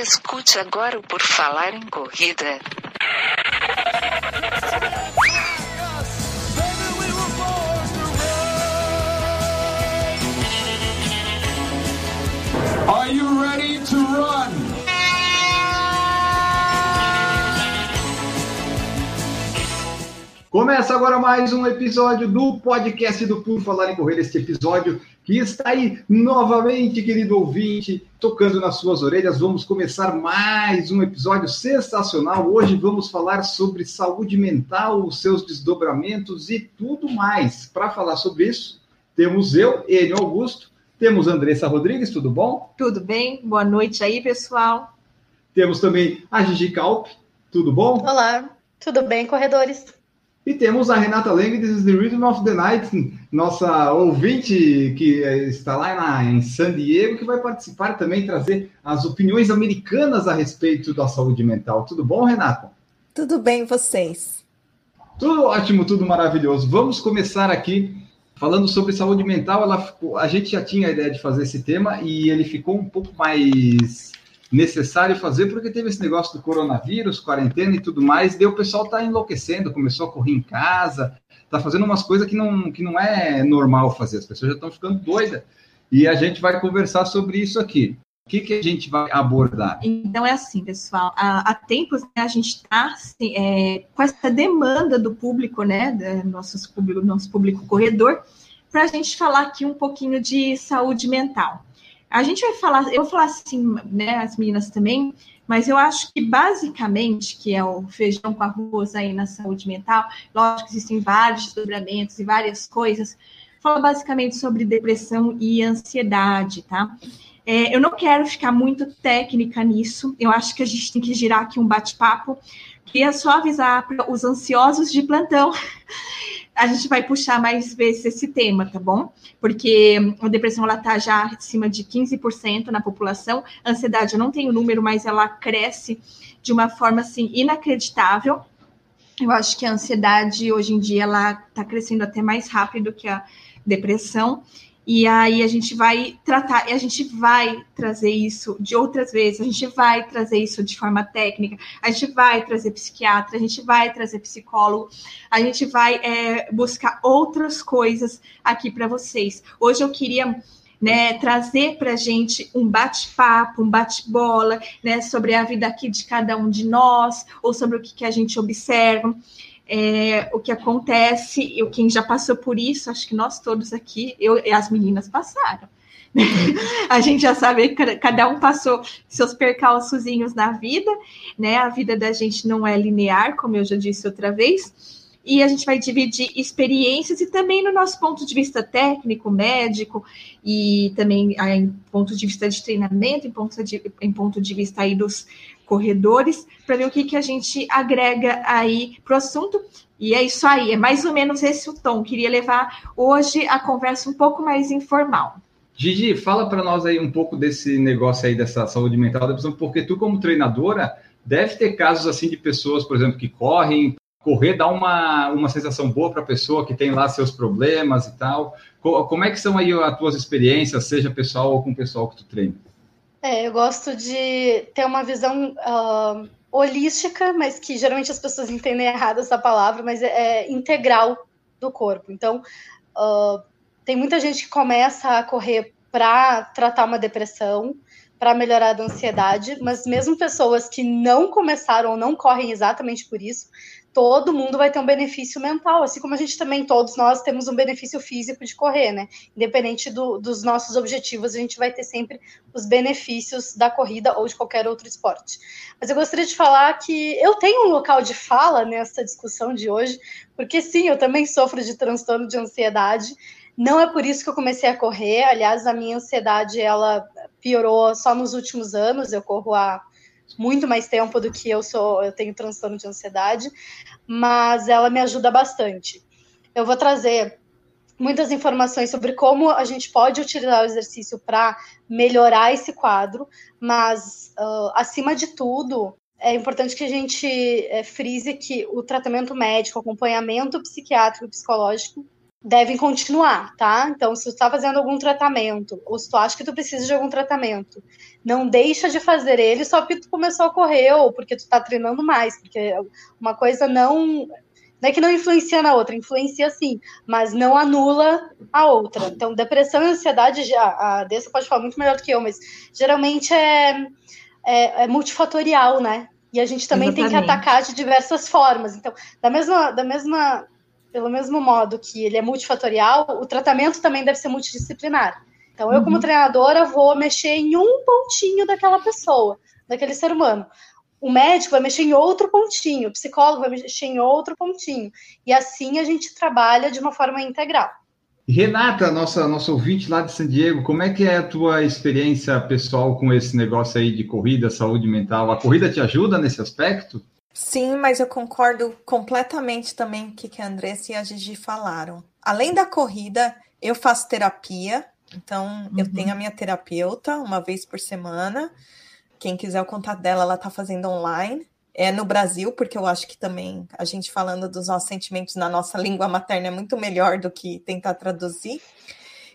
Escute agora o Por Falar em Corrida. Are you ready to run? Começa agora mais um episódio do podcast do Por Falar em Correr, este episódio que está aí novamente, querido ouvinte, tocando nas suas orelhas. Vamos começar mais um episódio sensacional. Hoje vamos falar sobre saúde mental, os seus desdobramentos e tudo mais. Para falar sobre isso, temos eu, Enio Augusto, temos Andressa Rodrigues, tudo bom? Tudo bem? Boa noite aí, pessoal. Temos também a Gigi Calp, tudo bom? Olá, tudo bem, corredores? E temos a Renata Leng, This is the Rhythm of the Night, nossa ouvinte que está lá na, em San Diego, que vai participar também, trazer as opiniões americanas a respeito da saúde mental. Tudo bom, Renata? Tudo bem, vocês? Tudo ótimo, tudo maravilhoso. Vamos começar aqui falando sobre saúde mental. Ela ficou, a gente já tinha a ideia de fazer esse tema e ele ficou um pouco mais necessário fazer, porque teve esse negócio do coronavírus, quarentena e tudo mais, e daí o pessoal tá enlouquecendo, começou a correr em casa, tá fazendo umas coisas que não, que não é normal fazer, as pessoas já estão ficando doidas, e a gente vai conversar sobre isso aqui. O que, que a gente vai abordar? Então é assim, pessoal, há, há tempos né, a gente está assim, é, com essa demanda do público, né, do nosso público, nosso público corredor, para a gente falar aqui um pouquinho de saúde mental. A gente vai falar, eu vou falar assim, né, as meninas também, mas eu acho que basicamente, que é o feijão com arroz aí na saúde mental, lógico que existem vários desdobramentos e várias coisas, fala basicamente sobre depressão e ansiedade, tá? É, eu não quero ficar muito técnica nisso, eu acho que a gente tem que girar aqui um bate-papo, queria só avisar para os ansiosos de plantão a gente vai puxar mais vezes esse tema, tá bom? Porque a depressão ela tá já acima de 15% na população. A ansiedade eu não tenho número, mas ela cresce de uma forma assim inacreditável. Eu acho que a ansiedade hoje em dia ela tá crescendo até mais rápido que a depressão. E aí a gente vai tratar, e a gente vai trazer isso de outras vezes, a gente vai trazer isso de forma técnica, a gente vai trazer psiquiatra, a gente vai trazer psicólogo, a gente vai é, buscar outras coisas aqui para vocês. Hoje eu queria né, trazer para a gente um bate-papo, um bate-bola, né, sobre a vida aqui de cada um de nós, ou sobre o que, que a gente observa é, o que acontece, e quem já passou por isso, acho que nós todos aqui, eu e as meninas passaram. a gente já sabe que cada um passou seus percalçozinhos na vida, né? A vida da gente não é linear, como eu já disse outra vez. E a gente vai dividir experiências e também no nosso ponto de vista técnico, médico, e também em ponto de vista de treinamento, em ponto de, em ponto de vista aí dos corredores, para ver o que, que a gente agrega aí para o assunto. E é isso aí, é mais ou menos esse o tom. Queria levar hoje a conversa um pouco mais informal. Gigi, fala para nós aí um pouco desse negócio aí dessa saúde mental, porque tu como treinadora deve ter casos assim de pessoas, por exemplo, que correm, correr dá uma, uma sensação boa para a pessoa que tem lá seus problemas e tal. Como é que são aí as tuas experiências, seja pessoal ou com o pessoal que tu treina? É, eu gosto de ter uma visão uh, holística, mas que geralmente as pessoas entendem errado essa palavra, mas é, é integral do corpo. Então, uh, tem muita gente que começa a correr para tratar uma depressão, para melhorar a ansiedade, mas mesmo pessoas que não começaram ou não correm exatamente por isso, todo mundo vai ter um benefício mental, assim como a gente também, todos nós temos um benefício físico de correr, né? Independente do, dos nossos objetivos, a gente vai ter sempre os benefícios da corrida ou de qualquer outro esporte. Mas eu gostaria de falar que eu tenho um local de fala nessa discussão de hoje, porque sim, eu também sofro de transtorno de ansiedade. Não é por isso que eu comecei a correr. Aliás, a minha ansiedade ela piorou só nos últimos anos. Eu corro há muito mais tempo do que eu sou, eu tenho transtorno de ansiedade, mas ela me ajuda bastante. Eu vou trazer muitas informações sobre como a gente pode utilizar o exercício para melhorar esse quadro, mas uh, acima de tudo é importante que a gente é, frise que o tratamento médico, acompanhamento psiquiátrico e psicológico devem continuar, tá? Então, se tu está fazendo algum tratamento, ou se tu acha que tu precisa de algum tratamento, não deixa de fazer ele só porque tu começou a correr ou porque tu está treinando mais, porque uma coisa não não é que não influencia na outra, influencia sim, mas não anula a outra. Então, depressão e ansiedade, a Dessa pode falar muito melhor do que eu, mas geralmente é, é, é multifatorial, né? E a gente também Exatamente. tem que atacar de diversas formas. Então, da mesma, da mesma pelo mesmo modo que ele é multifatorial, o tratamento também deve ser multidisciplinar. Então, eu, como uhum. treinadora, vou mexer em um pontinho daquela pessoa, daquele ser humano. O médico vai mexer em outro pontinho, o psicólogo vai mexer em outro pontinho. E assim a gente trabalha de uma forma integral. Renata, nossa, nossa ouvinte lá de San Diego, como é que é a tua experiência pessoal com esse negócio aí de corrida, saúde mental? A corrida te ajuda nesse aspecto? Sim, mas eu concordo completamente também com o que a Andressa e a Gigi falaram. Além da corrida, eu faço terapia, então uhum. eu tenho a minha terapeuta uma vez por semana. Quem quiser o contato dela, ela está fazendo online. É no Brasil, porque eu acho que também a gente falando dos nossos sentimentos na nossa língua materna é muito melhor do que tentar traduzir.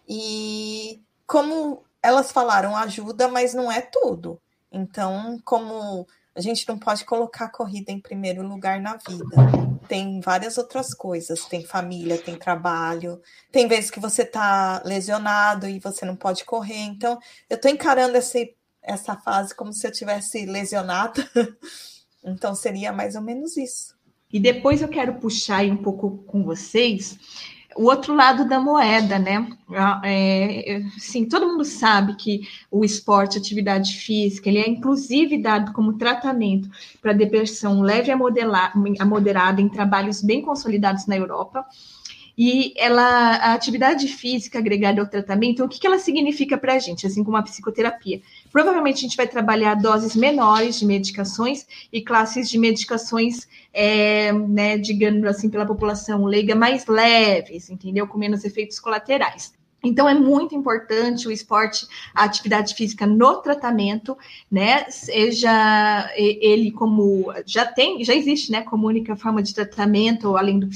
E como elas falaram, ajuda, mas não é tudo. Então, como a gente não pode colocar a corrida em primeiro lugar na vida. Tem várias outras coisas, tem família, tem trabalho, tem vezes que você está lesionado e você não pode correr. Então, eu estou encarando essa, essa fase como se eu tivesse lesionada. então, seria mais ou menos isso. E depois eu quero puxar um pouco com vocês o outro lado da moeda, né? Ah, é, sim, todo mundo sabe que o esporte, atividade física, ele é inclusive dado como tratamento para depressão leve a, modelar, a moderada em trabalhos bem consolidados na Europa. E ela, a atividade física agregada ao tratamento, o que, que ela significa para a gente, assim como a psicoterapia? Provavelmente a gente vai trabalhar doses menores de medicações e classes de medicações, é, né, digamos assim, pela população leiga mais leves, entendeu? Com menos efeitos colaterais. Então é muito importante o esporte, a atividade física no tratamento, né? Seja ele como já tem, já existe, né? Como única forma de tratamento, além do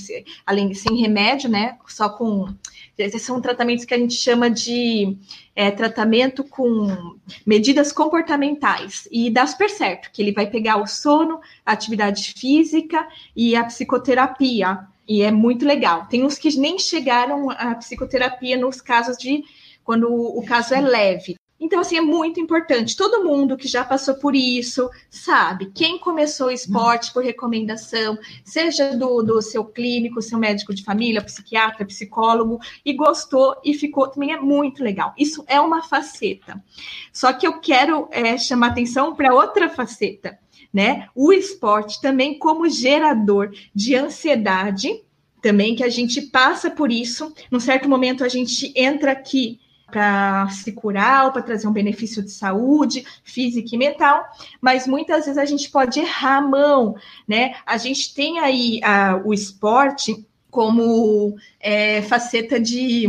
além sem remédio, né? Só com esses são tratamentos que a gente chama de é, tratamento com medidas comportamentais e dá super certo, que ele vai pegar o sono, a atividade física e a psicoterapia e é muito legal. Tem uns que nem chegaram à psicoterapia nos casos de quando o caso é leve. Então, assim, é muito importante. Todo mundo que já passou por isso sabe. Quem começou o esporte por recomendação, seja do, do seu clínico, seu médico de família, psiquiatra, psicólogo, e gostou e ficou, também é muito legal. Isso é uma faceta. Só que eu quero é, chamar atenção para outra faceta né? O esporte também como gerador de ansiedade, também que a gente passa por isso. Num certo momento a gente entra aqui para se curar ou para trazer um benefício de saúde física e mental, mas muitas vezes a gente pode errar a mão, né? A gente tem aí a, o esporte como é, faceta de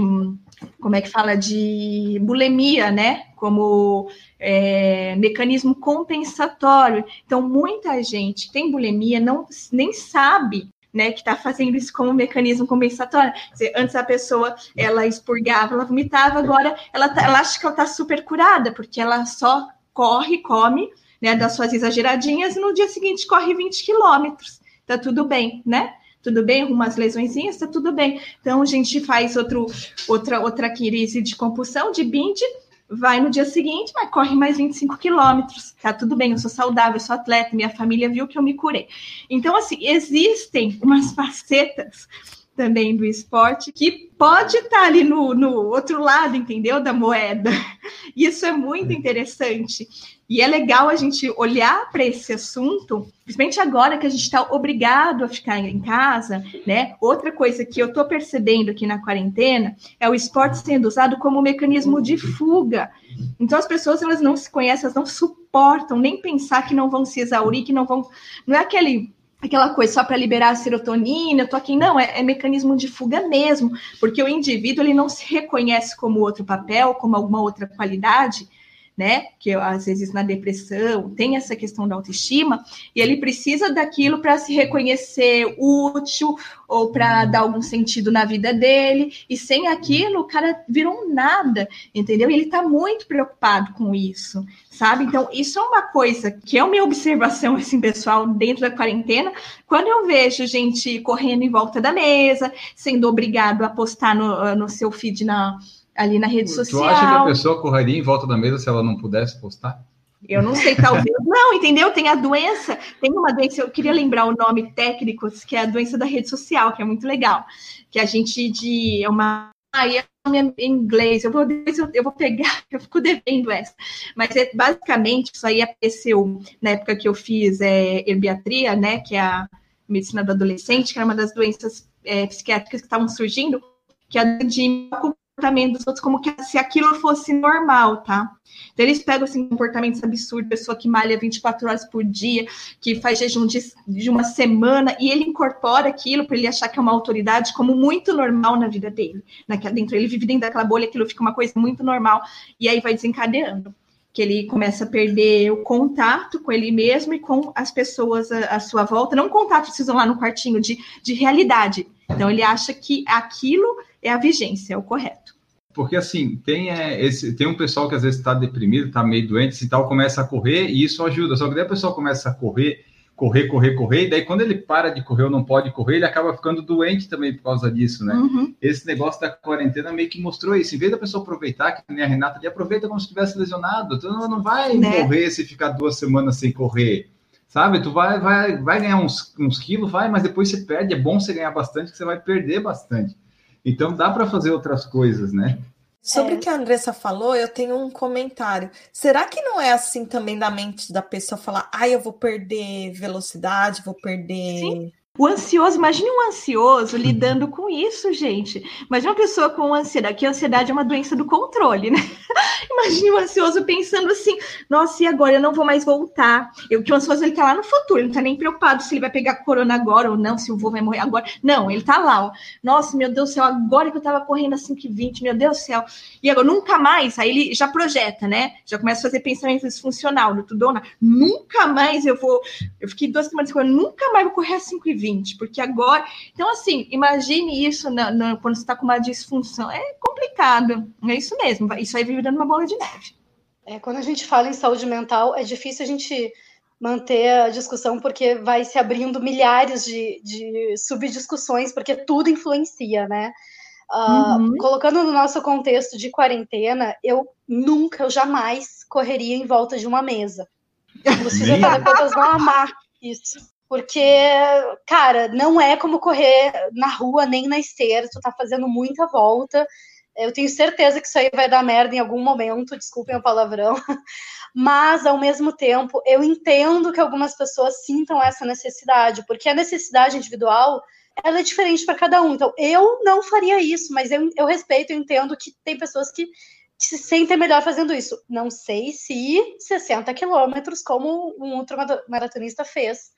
como é que fala de bulimia, né? Como é, mecanismo compensatório. Então, muita gente tem bulimia, não nem sabe né, que está fazendo isso como mecanismo compensatório. Antes a pessoa ela expurgava, ela vomitava, agora ela, tá, ela acha que ela está super curada, porque ela só corre, come, né, das suas exageradinhas, e no dia seguinte corre 20 quilômetros. Tá tudo bem, né? Tudo bem, arruma as lesõezinhas, tá tudo bem. Então a gente faz outro, outra, outra crise de compulsão, de binge, vai no dia seguinte, mas corre mais 25 quilômetros. Tá tudo bem, eu sou saudável, eu sou atleta, minha família viu que eu me curei. Então, assim, existem umas facetas também do esporte que pode estar ali no, no outro lado, entendeu? Da moeda. Isso é muito interessante. E é legal a gente olhar para esse assunto, principalmente agora que a gente está obrigado a ficar em casa, né? Outra coisa que eu estou percebendo aqui na quarentena é o esporte sendo usado como mecanismo de fuga. Então as pessoas elas não se conhecem, elas não suportam nem pensar que não vão se exaurir, que não vão. Não é aquele aquela coisa só para liberar a serotonina, eu tô aqui, não, é, é, mecanismo de fuga mesmo, porque o indivíduo ele não se reconhece como outro papel, como alguma outra qualidade, né? Que às vezes na depressão tem essa questão da autoestima, e ele precisa daquilo para se reconhecer útil ou para dar algum sentido na vida dele, e sem aquilo o cara virou nada, entendeu? E ele está muito preocupado com isso, sabe? Então, isso é uma coisa que é uma observação, assim, pessoal, dentro da quarentena, quando eu vejo gente correndo em volta da mesa, sendo obrigado a postar no, no seu feed na ali na rede social. Tu acha que a pessoa correria em volta da mesa se ela não pudesse postar? Eu não sei, talvez. não, entendeu? Tem a doença, tem uma doença, eu queria lembrar o nome técnico, que é a doença da rede social, que é muito legal. Que a gente de. É uma. Aí é em inglês, eu vou, eu vou pegar, eu fico devendo essa. Mas é, basicamente, isso aí apareceu na época que eu fiz é, herbiatria, né? Que é a medicina do adolescente, que era uma das doenças é, psiquiátricas que estavam surgindo, que é a de comportamento dos outros como que se aquilo fosse normal, tá? Então eles pegam assim comportamentos absurdos, pessoa que malha 24 horas por dia, que faz jejum de, de uma semana, e ele incorpora aquilo para ele achar que é uma autoridade como muito normal na vida dele. Naquela, dentro, ele vive dentro daquela bolha, aquilo fica uma coisa muito normal, e aí vai desencadeando. Que ele começa a perder o contato com ele mesmo e com as pessoas à, à sua volta. Não contato, precisam lá no quartinho, de, de realidade. Então ele acha que aquilo é a vigência, é o correto. Porque assim, tem, é, esse, tem um pessoal que às vezes está deprimido, está meio doente e tal, começa a correr e isso ajuda. Só que daí a pessoa começa a correr, correr, correr, correr, e daí quando ele para de correr ou não pode correr, ele acaba ficando doente também por causa disso, né? Uhum. Esse negócio da quarentena meio que mostrou isso. Em vez da pessoa aproveitar, que nem a Renata, ele aproveita como se estivesse lesionado. Tu não, não vai né? morrer se ficar duas semanas sem correr sabe? Tu vai, vai, vai ganhar uns, uns quilos, vai, mas depois você perde. É bom você ganhar bastante, que você vai perder bastante. Então dá para fazer outras coisas, né? Sobre é. o que a Andressa falou, eu tenho um comentário. Será que não é assim também da mente da pessoa falar, ai, ah, eu vou perder velocidade, vou perder. Sim. O ansioso, imagine um ansioso lidando com isso, gente. Imagine uma pessoa com ansiedade, que a ansiedade é uma doença do controle, né? imagine um ansioso pensando assim, nossa, e agora eu não vou mais voltar. Eu, que o ansioso ele tá lá no futuro, ele não tá nem preocupado se ele vai pegar corona agora ou não, se o vô vai morrer agora. Não, ele tá lá, ó. Nossa, meu Deus do céu, agora que eu tava correndo a 5,20, meu Deus do céu. E agora, nunca mais, aí ele já projeta, né? Já começa a fazer pensamento disfuncional, no tudo ou nada. Nunca mais eu vou. Eu fiquei duas semanas correndo, nunca mais vou correr a 5,20 porque agora. Então, assim, imagine isso na, na, quando você está com uma disfunção. É complicado, é isso mesmo, isso aí vive dando uma bola de neve. É, quando a gente fala em saúde mental, é difícil a gente manter a discussão, porque vai se abrindo milhares de, de subdiscussões, porque tudo influencia, né? Uh, uhum. Colocando no nosso contexto de quarentena, eu nunca, eu jamais correria em volta de uma mesa. Os fisioterapeutas vão amar isso. Porque, cara, não é como correr na rua nem na esteira, tu tá fazendo muita volta. Eu tenho certeza que isso aí vai dar merda em algum momento, desculpem o palavrão. Mas, ao mesmo tempo, eu entendo que algumas pessoas sintam essa necessidade, porque a necessidade individual ela é diferente para cada um. Então, eu não faria isso, mas eu, eu respeito, eu entendo que tem pessoas que, se sentem melhor fazendo isso. Não sei se 60 quilômetros, como um ultramaratonista fez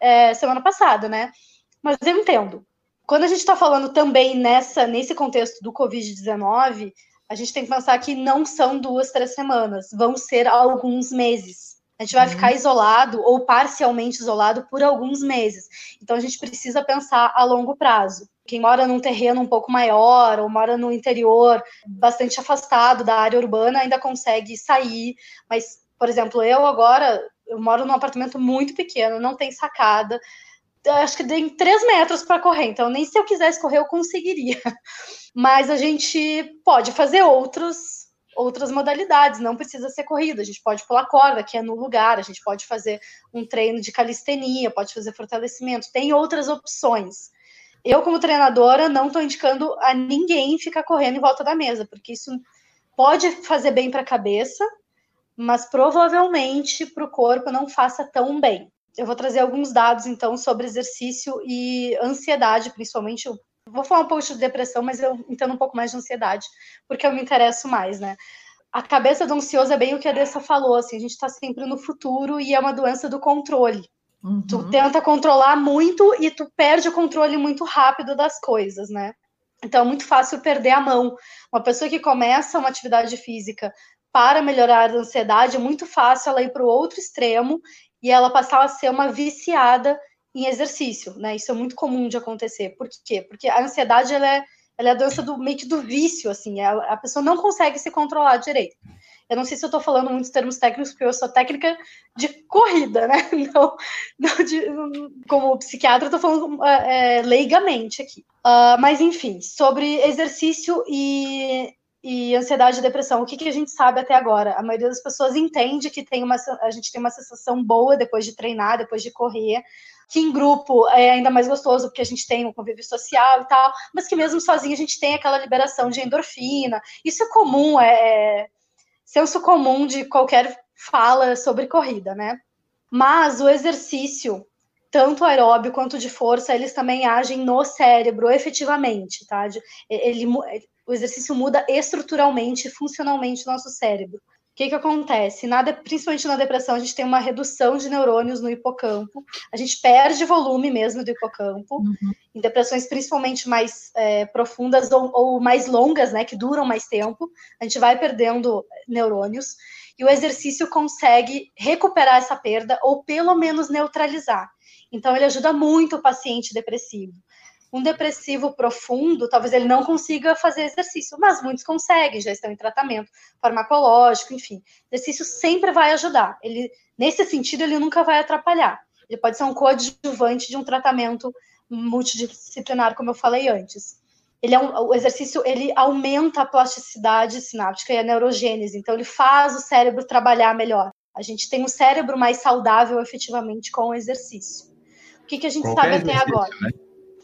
é, semana passada, né? Mas eu entendo. Quando a gente está falando também nessa, nesse contexto do Covid-19, a gente tem que pensar que não são duas, três semanas, vão ser alguns meses. A gente vai uhum. ficar isolado ou parcialmente isolado por alguns meses. Então a gente precisa pensar a longo prazo. Quem mora num terreno um pouco maior ou mora no interior, bastante afastado da área urbana, ainda consegue sair. Mas, por exemplo, eu agora eu moro num apartamento muito pequeno, não tem sacada. Acho que tem três metros para correr, então nem se eu quisesse correr eu conseguiria. Mas a gente pode fazer outros, outras modalidades, não precisa ser corrida. A gente pode pular corda, que é no lugar, a gente pode fazer um treino de calistenia, pode fazer fortalecimento, tem outras opções. Eu, como treinadora, não estou indicando a ninguém ficar correndo em volta da mesa, porque isso pode fazer bem para a cabeça, mas provavelmente para o corpo não faça tão bem. Eu vou trazer alguns dados, então, sobre exercício e ansiedade, principalmente. Eu vou falar um pouco de depressão, mas eu entendo um pouco mais de ansiedade, porque eu me interesso mais, né? A cabeça do ansioso é bem o que a Dessa falou, assim, a gente está sempre no futuro e é uma doença do controle. Uhum. Tu tenta controlar muito e tu perde o controle muito rápido das coisas, né? Então é muito fácil perder a mão. Uma pessoa que começa uma atividade física para melhorar a ansiedade, é muito fácil ela ir para o outro extremo e ela passar a ser uma viciada em exercício, né? Isso é muito comum de acontecer. Por quê? Porque a ansiedade ela é, ela é a doença do meio que do vício, assim, a, a pessoa não consegue se controlar direito. Eu não sei se eu estou falando muitos termos técnicos, porque eu sou técnica de corrida, né? Não, não de, como psiquiatra, eu estou falando é, leigamente aqui. Uh, mas, enfim, sobre exercício e, e ansiedade e depressão, o que, que a gente sabe até agora? A maioria das pessoas entende que tem uma, a gente tem uma sensação boa depois de treinar, depois de correr, que em grupo é ainda mais gostoso, porque a gente tem um convívio social e tal, mas que mesmo sozinho a gente tem aquela liberação de endorfina. Isso é comum, é, é senso comum de qualquer fala sobre corrida, né? Mas o exercício, tanto aeróbio quanto de força, eles também agem no cérebro efetivamente, tá? Ele, o exercício muda estruturalmente, funcionalmente o nosso cérebro que, que acontece? Na de, principalmente na depressão, a gente tem uma redução de neurônios no hipocampo, a gente perde volume mesmo do hipocampo, uhum. em depressões principalmente mais é, profundas ou, ou, mais longas, né, que duram mais tempo, a gente vai perdendo neurônios, e o exercício consegue recuperar essa perda ou pelo menos neutralizar. Então, ele ajuda muito o paciente depressivo um depressivo profundo, talvez ele não consiga fazer exercício, mas muitos conseguem, já estão em tratamento farmacológico, enfim. Exercício sempre vai ajudar. Ele, nesse sentido, ele nunca vai atrapalhar. Ele pode ser um coadjuvante de um tratamento multidisciplinar, como eu falei antes. Ele é um, o exercício ele aumenta a plasticidade sináptica e a neurogênese, então ele faz o cérebro trabalhar melhor. A gente tem um cérebro mais saudável efetivamente com o exercício. O que, que a gente Qualquer sabe até agora? Né?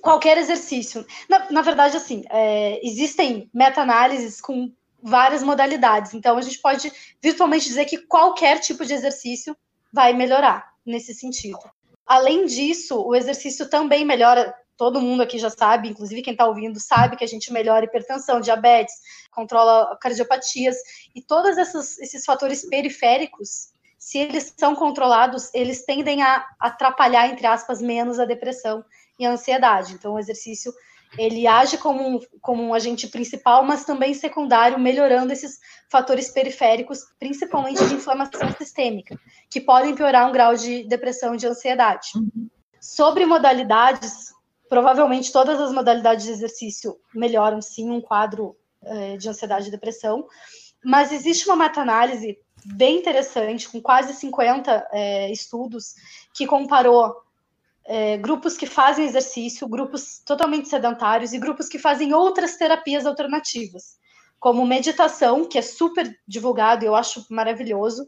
Qualquer exercício. Na, na verdade, assim, é, existem meta-análises com várias modalidades. Então, a gente pode virtualmente dizer que qualquer tipo de exercício vai melhorar nesse sentido. Além disso, o exercício também melhora. Todo mundo aqui já sabe, inclusive quem está ouvindo, sabe que a gente melhora hipertensão, diabetes, controla cardiopatias e todos esses, esses fatores periféricos, se eles são controlados, eles tendem a atrapalhar, entre aspas, menos a depressão e ansiedade. Então, o exercício ele age como um, como um agente principal, mas também secundário, melhorando esses fatores periféricos, principalmente de inflamação sistêmica, que podem piorar um grau de depressão e de ansiedade. Sobre modalidades, provavelmente todas as modalidades de exercício melhoram sim um quadro é, de ansiedade e depressão, mas existe uma meta-análise bem interessante, com quase 50 é, estudos, que comparou é, grupos que fazem exercício, grupos totalmente sedentários e grupos que fazem outras terapias alternativas, como meditação, que é super divulgado, eu acho maravilhoso,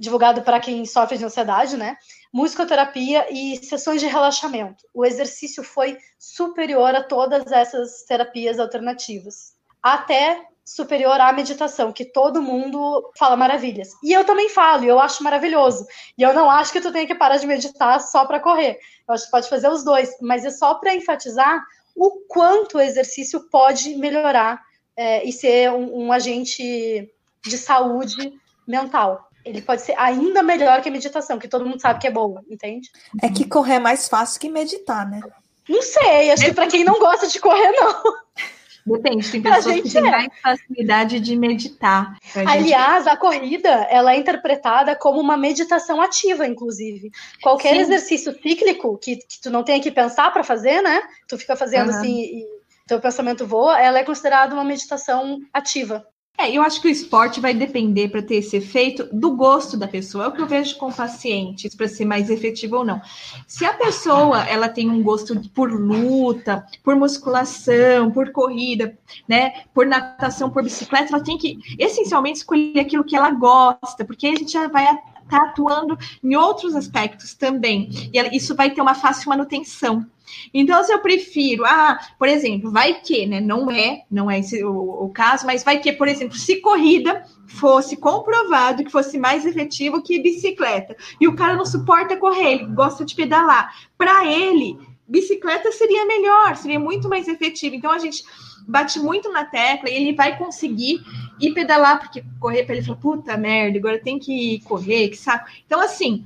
divulgado para quem sofre de ansiedade, né? Musicoterapia e sessões de relaxamento. O exercício foi superior a todas essas terapias alternativas. Até superior à meditação, que todo mundo fala maravilhas. E eu também falo, e eu acho maravilhoso. E eu não acho que tu tenha que parar de meditar só para correr. Eu acho que pode fazer os dois, mas é só para enfatizar o quanto o exercício pode melhorar é, e ser um, um agente de saúde mental ele pode ser ainda melhor que a meditação, que todo mundo sabe que é boa, entende? É que correr é mais fácil que meditar, né? Não sei, acho que para quem não gosta de correr, não. Depende, tem pessoas que têm é. mais facilidade de meditar. Aliás, gente... a corrida, ela é interpretada como uma meditação ativa, inclusive. Qualquer Sim. exercício cíclico que, que tu não tenha que pensar para fazer, né? Tu fica fazendo uhum. assim e teu pensamento voa, ela é considerada uma meditação ativa. É, eu acho que o esporte vai depender para ter esse efeito do gosto da pessoa. É o que eu vejo com pacientes para ser mais efetivo ou não. Se a pessoa ela tem um gosto por luta, por musculação, por corrida, né, por natação, por bicicleta, ela tem que essencialmente escolher aquilo que ela gosta, porque a gente já vai estar tá atuando em outros aspectos também. E isso vai ter uma fácil manutenção. Então, se eu prefiro, ah, por exemplo, vai que, né? Não é, não é esse o, o caso, mas vai que, por exemplo, se corrida fosse comprovado que fosse mais efetivo que bicicleta, e o cara não suporta correr, ele gosta de pedalar, para ele, bicicleta seria melhor, seria muito mais efetivo. Então, a gente bate muito na tecla e ele vai conseguir ir pedalar, porque correr para ele fala, puta merda, agora tem que correr, que saco. Então, assim,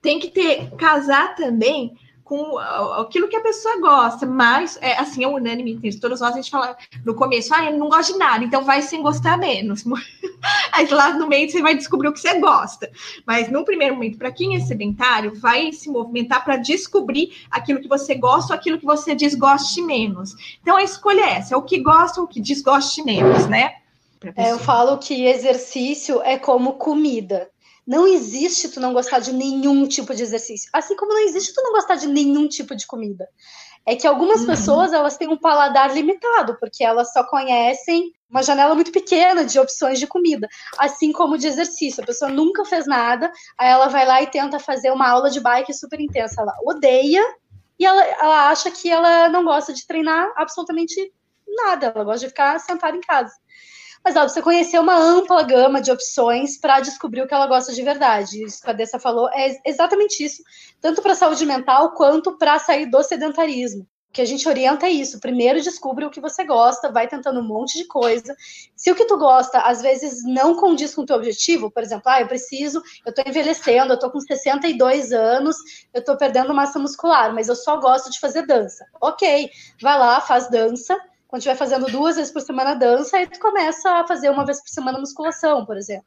tem que ter, casar também com aquilo que a pessoa gosta, mas é, assim, é unânime, todos nós a gente fala no começo, ah, eu não gosto de nada, então vai sem gostar menos. Aí lá no meio você vai descobrir o que você gosta. Mas no primeiro momento, para quem é sedentário, vai se movimentar para descobrir aquilo que você gosta ou aquilo que você desgoste menos. Então a escolha é essa, é o que gosta ou o que desgoste menos, né? É, eu falo que exercício é como comida. Não existe tu não gostar de nenhum tipo de exercício. Assim como não existe tu não gostar de nenhum tipo de comida. É que algumas uhum. pessoas elas têm um paladar limitado, porque elas só conhecem uma janela muito pequena de opções de comida, assim como de exercício. A pessoa nunca fez nada, aí ela vai lá e tenta fazer uma aula de bike super intensa. Ela odeia e ela, ela acha que ela não gosta de treinar absolutamente nada. Ela gosta de ficar sentada em casa. Mas ó, você conhecer uma ampla gama de opções para descobrir o que ela gosta de verdade. Isso que a Dessa falou é exatamente isso, tanto para saúde mental quanto para sair do sedentarismo. O que a gente orienta é isso. Primeiro descubra o que você gosta, vai tentando um monte de coisa. Se o que tu gosta, às vezes, não condiz com o teu objetivo, por exemplo, ah, eu preciso, eu tô envelhecendo, eu tô com 62 anos, eu tô perdendo massa muscular, mas eu só gosto de fazer dança. Ok, vai lá, faz dança, quando estiver fazendo duas vezes por semana dança, aí tu começa a fazer uma vez por semana musculação, por exemplo.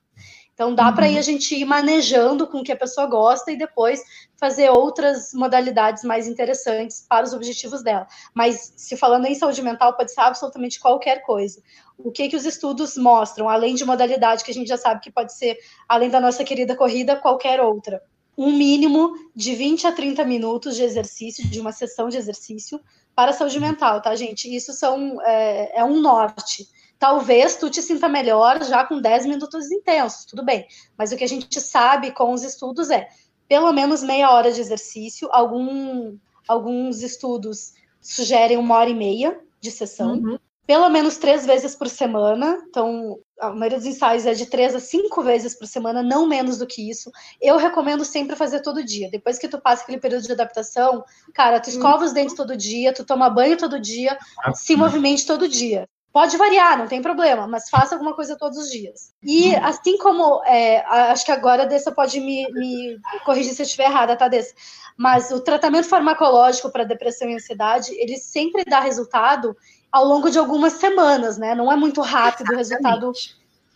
Então dá para a gente ir manejando com o que a pessoa gosta e depois fazer outras modalidades mais interessantes para os objetivos dela. Mas se falando em saúde mental, pode ser absolutamente qualquer coisa. O que que os estudos mostram, além de modalidade que a gente já sabe que pode ser, além da nossa querida corrida, qualquer outra um mínimo de 20 a 30 minutos de exercício, de uma sessão de exercício, para a saúde mental, tá, gente? Isso são, é, é um norte. Talvez tu te sinta melhor já com 10 minutos intensos, tudo bem. Mas o que a gente sabe com os estudos é pelo menos meia hora de exercício. Algum, alguns estudos sugerem uma hora e meia de sessão. Uhum pelo menos três vezes por semana. Então, a maioria dos ensaios é de três a cinco vezes por semana, não menos do que isso. Eu recomendo sempre fazer todo dia. Depois que tu passa aquele período de adaptação, cara, tu escova os dentes todo dia, tu toma banho todo dia, se movimente todo dia. Pode variar, não tem problema, mas faça alguma coisa todos os dias. E assim como, é, acho que agora a Dessa pode me, me corrigir se eu estiver errada, tá, Dessa? Mas o tratamento farmacológico para depressão e ansiedade, ele sempre dá resultado ao longo de algumas semanas, né? Não é muito rápido o resultado.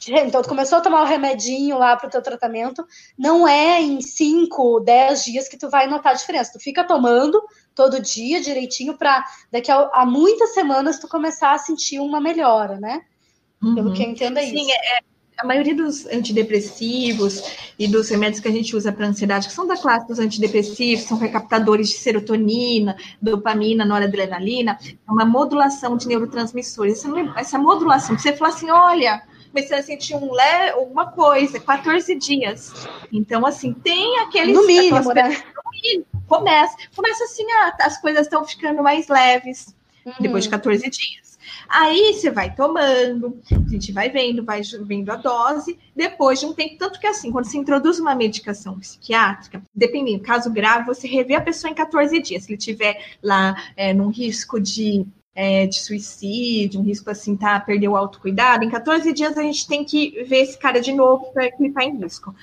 Então, tu começou a tomar o remedinho lá para o teu tratamento, não é em 5, 10 dias que tu vai notar a diferença. Tu fica tomando todo dia direitinho para daqui a, a, muitas semanas tu começar a sentir uma melhora, né? Pelo uhum. que eu entendo é Sim, isso. É, é a maioria dos antidepressivos e dos remédios que a gente usa para ansiedade, que são da classe dos antidepressivos, são recaptadores de serotonina, dopamina, noradrenalina, é uma modulação de neurotransmissores. Essa, essa modulação, você fala assim, olha, comecei a sentir um le... alguma coisa, 14 dias. Então, assim, tem aqueles... No mínimo, né? Começa. Começa assim, ah, as coisas estão ficando mais leves, uhum. depois de 14 dias. Aí você vai tomando, a gente vai vendo, vai vendo a dose, depois de um tempo, tanto que assim, quando você introduz uma medicação psiquiátrica, dependendo, caso grave, você revê a pessoa em 14 dias. Se ele tiver lá é, num risco de é, de suicídio, um risco assim, tá? Perder o autocuidado, em 14 dias a gente tem que ver esse cara de novo para ele tá em risco.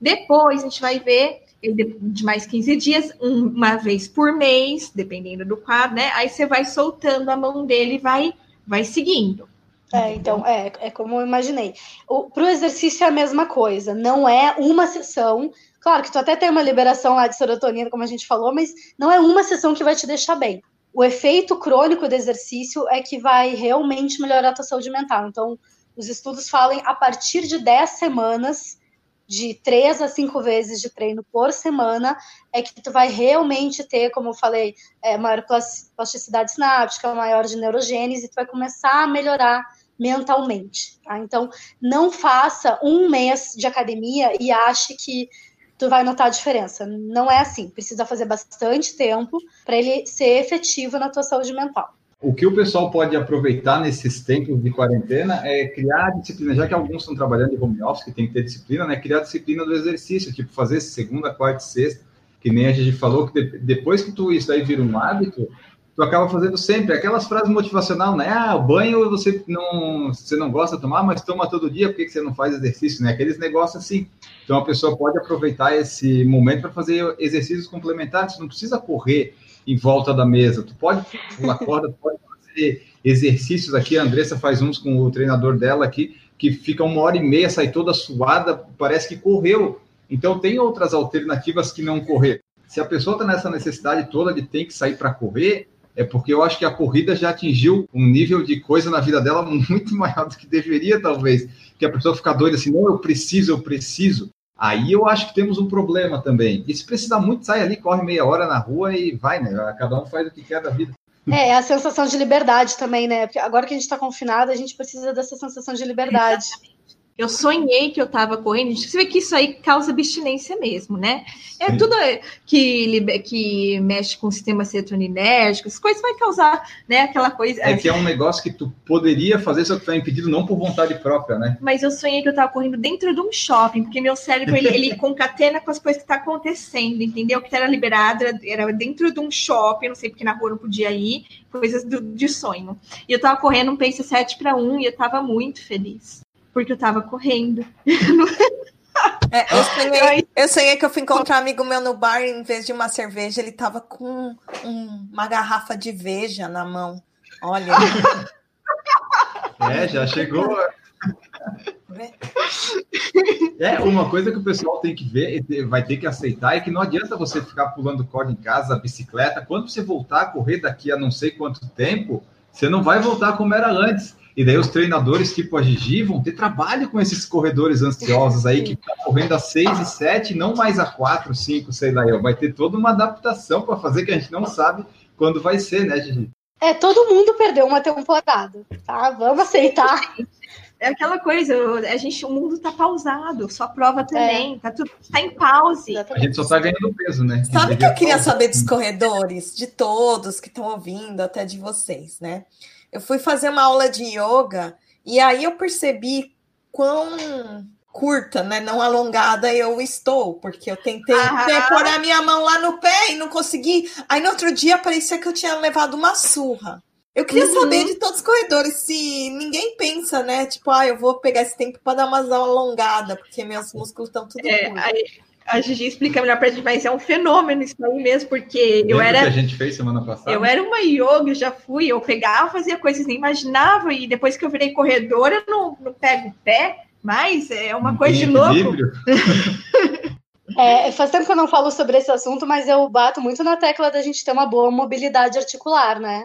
Depois a gente vai ver de mais 15 dias, uma vez por mês, dependendo do quadro, né? Aí você vai soltando a mão dele e vai vai seguindo. É, então, é, é como eu imaginei. Para o exercício é a mesma coisa, não é uma sessão. Claro que tu até tem uma liberação lá de serotonina, como a gente falou, mas não é uma sessão que vai te deixar bem. O efeito crônico do exercício é que vai realmente melhorar a tua saúde mental. Então, os estudos falam a partir de 10 semanas de três a cinco vezes de treino por semana, é que tu vai realmente ter, como eu falei, é, maior plasticidade sináptica, maior de neurogênese, e tu vai começar a melhorar mentalmente. Tá? Então, não faça um mês de academia e ache que tu vai notar a diferença. Não é assim. Precisa fazer bastante tempo para ele ser efetivo na tua saúde mental. O que o pessoal pode aproveitar nesses tempos de quarentena é criar disciplina, já que alguns estão trabalhando em home office, que tem que ter disciplina, né? Criar disciplina do exercício, tipo fazer segunda, quarta e sexta, que nem a gente falou, que depois que tu isso aí vira um hábito, tu acaba fazendo sempre aquelas frases motivacional, né? Ah, o banho você não, você não gosta de tomar, mas toma todo dia, por que você não faz exercício, né? Aqueles negócios assim. Então a pessoa pode aproveitar esse momento para fazer exercícios complementares, não precisa correr em volta da mesa. Tu pode pular corda, pode fazer exercícios aqui. A Andressa faz uns com o treinador dela aqui, que fica uma hora e meia, sai toda suada, parece que correu. Então, tem outras alternativas que não correr. Se a pessoa está nessa necessidade toda de ter que sair para correr, é porque eu acho que a corrida já atingiu um nível de coisa na vida dela muito maior do que deveria, talvez. Que a pessoa fica doida assim, não, eu preciso, eu preciso. Aí eu acho que temos um problema também. E se precisar muito, sai ali, corre meia hora na rua e vai, né? Cada um faz o que quer da vida. É, a sensação de liberdade também, né? Porque agora que a gente está confinado, a gente precisa dessa sensação de liberdade. Exatamente. Eu sonhei que eu estava correndo. Você vê que isso aí causa abstinência mesmo, né? É Sim. tudo que, que mexe com o sistema serotoninérgico, essas coisas vai causar, né? Aquela coisa. É que é um negócio que tu poderia fazer, só que tu é impedido não por vontade própria, né? Mas eu sonhei que eu estava correndo dentro de um shopping, porque meu cérebro ele, ele concatena com as coisas que tá acontecendo, entendeu? Que era liberado, era dentro de um shopping, não sei porque na rua não podia ir, coisas do, de sonho. E eu estava correndo um pace 7 para 1 e eu estava muito feliz porque eu tava correndo. É, eu, sonhei, eu, sonhei, que eu fui encontrar um amigo meu no bar e em vez de uma cerveja, ele tava com um, uma garrafa de veja na mão. Olha. É, já chegou. É, uma coisa que o pessoal tem que ver, vai ter que aceitar, é que não adianta você ficar pulando corda em casa, bicicleta. Quando você voltar a correr daqui a não sei quanto tempo, você não vai voltar como era antes. E daí os treinadores, tipo a Gigi, vão ter trabalho com esses corredores ansiosos aí, que estão correndo a 6 e 7, não mais a 4, 5, sei lá. Vai ter toda uma adaptação para fazer que a gente não sabe quando vai ser, né, Gigi? É, todo mundo perdeu uma temporada, tá? Vamos aceitar. É aquela coisa, a gente, o mundo tá pausado, só prova também, é. tá tudo tá em pause. A gente só tá ganhando peso, né? Sabe o que eu queria saber dos corredores, de todos que estão ouvindo, até de vocês, né? Eu fui fazer uma aula de yoga e aí eu percebi quão curta, né, não alongada eu estou, porque eu tentei ah. pôr a minha mão lá no pé e não consegui. Aí no outro dia parecia que eu tinha levado uma surra. Eu queria uhum. saber de todos os corredores se ninguém pensa, né? Tipo, ah, eu vou pegar esse tempo para dar umas alongadas, porque meus músculos estão tudo é, aí, a Gigi explica melhor pra gente, mas é um fenômeno isso aí mesmo, porque Lembra eu era. que a gente fez semana passada? Eu era uma yoga, eu já fui, eu pegava, fazia coisas nem imaginava, e depois que eu virei corredora, eu não, não pego o pé, mas é uma coisa de louco. É, faz tempo que eu não falo sobre esse assunto, mas eu bato muito na tecla da gente ter uma boa mobilidade articular, né?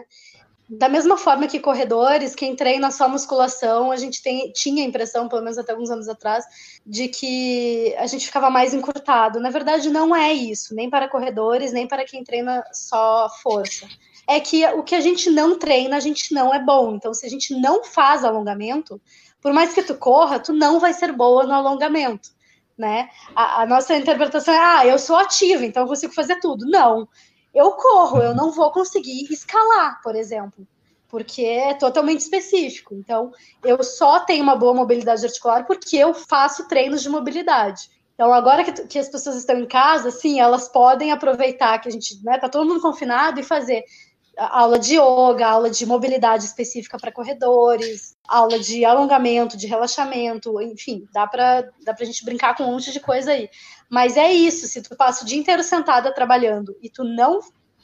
Da mesma forma que corredores, quem treina só musculação, a gente tem, tinha a impressão, pelo menos até alguns anos atrás, de que a gente ficava mais encurtado. Na verdade, não é isso, nem para corredores, nem para quem treina só força. É que o que a gente não treina, a gente não é bom. Então, se a gente não faz alongamento, por mais que tu corra, tu não vai ser boa no alongamento. Né? A, a nossa interpretação é: ah, eu sou ativa, então eu consigo fazer tudo. Não eu corro, eu não vou conseguir escalar, por exemplo, porque é totalmente específico. Então, eu só tenho uma boa mobilidade articular porque eu faço treinos de mobilidade. Então, agora que, que as pessoas estão em casa, sim, elas podem aproveitar que a gente, né, tá todo mundo confinado e fazer aula de yoga, aula de mobilidade específica para corredores, aula de alongamento, de relaxamento, enfim, dá para dá a gente brincar com um monte de coisa aí. Mas é isso, se tu passa o dia inteiro sentada trabalhando e tu não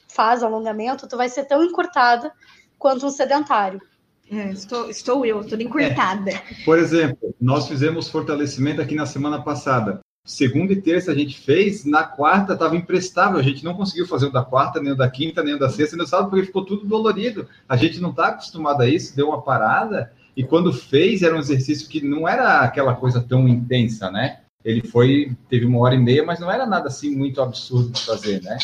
faz alongamento, tu vai ser tão encurtada quanto um sedentário. É, estou, estou eu, toda encurtada. É. Por exemplo, nós fizemos fortalecimento aqui na semana passada. Segunda e terça a gente fez, na quarta estava imprestável, a gente não conseguiu fazer o da quarta, nem o da quinta, nem o da sexta, nem o sábado, porque ficou tudo dolorido. A gente não está acostumado a isso, deu uma parada, e quando fez, era um exercício que não era aquela coisa tão intensa, né? Ele foi, teve uma hora e meia, mas não era nada assim muito absurdo de fazer, né?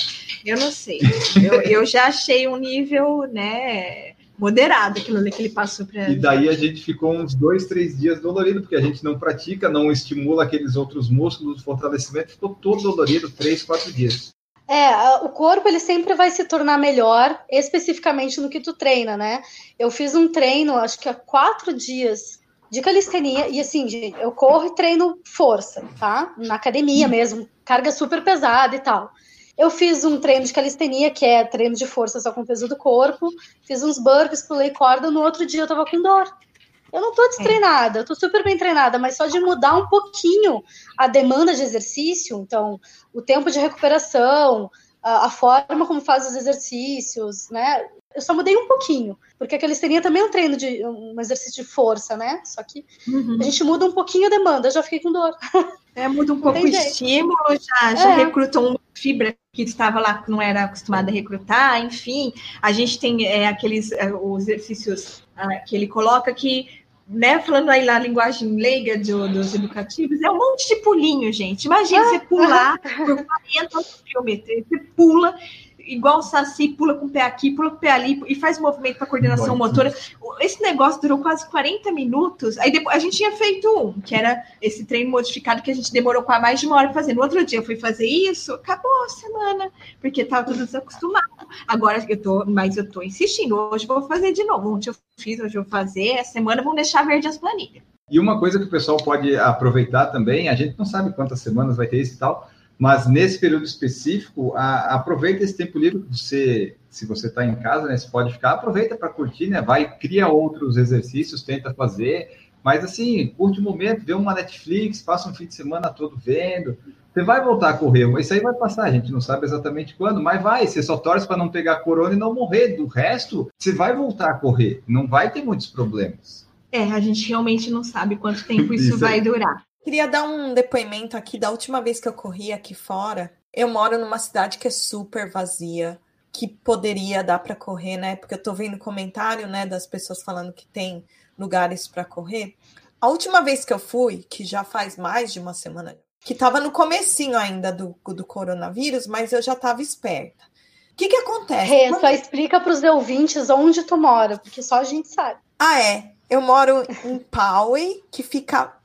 Eu não sei. Eu, eu já achei um nível, né? moderado aquilo ali que ele passou para E daí a gente ficou uns dois, três dias dolorido, porque a gente não pratica, não estimula aqueles outros músculos, o fortalecimento ficou todo dolorido, três, quatro dias. É, o corpo ele sempre vai se tornar melhor, especificamente no que tu treina, né? Eu fiz um treino, acho que há quatro dias de calistenia, e assim, eu corro e treino força, tá? Na academia mesmo, carga super pesada e tal. Eu fiz um treino de calistenia, que é treino de força só com peso do corpo. Fiz uns burpees, pulei corda. No outro dia eu tava com dor. Eu não tô destreinada, eu tô super bem treinada, mas só de mudar um pouquinho a demanda de exercício, então, o tempo de recuperação, a, a forma como faz os exercícios, né? Eu só mudei um pouquinho, porque a calistenia também é um treino de um exercício de força, né? Só que uhum. a gente muda um pouquinho a demanda, eu já fiquei com dor. É, muda um pouco o estímulo, já, já é. recrutou uma fibra que estava lá, que não era acostumada a recrutar, enfim. A gente tem é, aqueles é, os exercícios ah, que ele coloca que né, falando aí na linguagem leiga do, dos educativos, é um monte de pulinho, gente. Imagina ah, você pular ah, por 40 quilômetros, você pula igual o Saci, pula com o pé aqui, pula com o pé ali e faz movimento para coordenação motora. Esse negócio durou quase 40 minutos. Aí depois a gente tinha feito um, que era esse treino modificado que a gente demorou quase mais de uma hora para fazer. No outro dia eu fui fazer isso, acabou a semana, porque estava tudo desacostumado. Agora eu tô, mas eu tô insistindo. Hoje eu vou fazer de novo. Ontem eu fiz, hoje eu vou fazer. Essa semana vão deixar verde as planilhas. E uma coisa que o pessoal pode aproveitar também, a gente não sabe quantas semanas vai ter isso e tal, mas nesse período específico, a, aproveita esse tempo livre que você, se você está em casa, né, você pode ficar, aproveita para curtir, né? Vai, cria outros exercícios, tenta fazer, mas assim, curte o momento, vê uma Netflix, passa um fim de semana todo vendo. Você vai voltar a correr, mas isso aí vai passar, a gente não sabe exatamente quando, mas vai, você só torce para não pegar corona e não morrer. Do resto, você vai voltar a correr, não vai ter muitos problemas. É, a gente realmente não sabe quanto tempo isso, isso vai durar. Queria dar um depoimento aqui da última vez que eu corri aqui fora. Eu moro numa cidade que é super vazia, que poderia dar para correr, né? Porque eu tô vendo comentário, né, das pessoas falando que tem lugares para correr. A última vez que eu fui, que já faz mais de uma semana, que tava no comecinho ainda do, do coronavírus, mas eu já tava esperta. O que que acontece? Rê, só explica para os ouvintes onde tu mora, porque só a gente sabe. Ah, é. Eu moro em Poway, que fica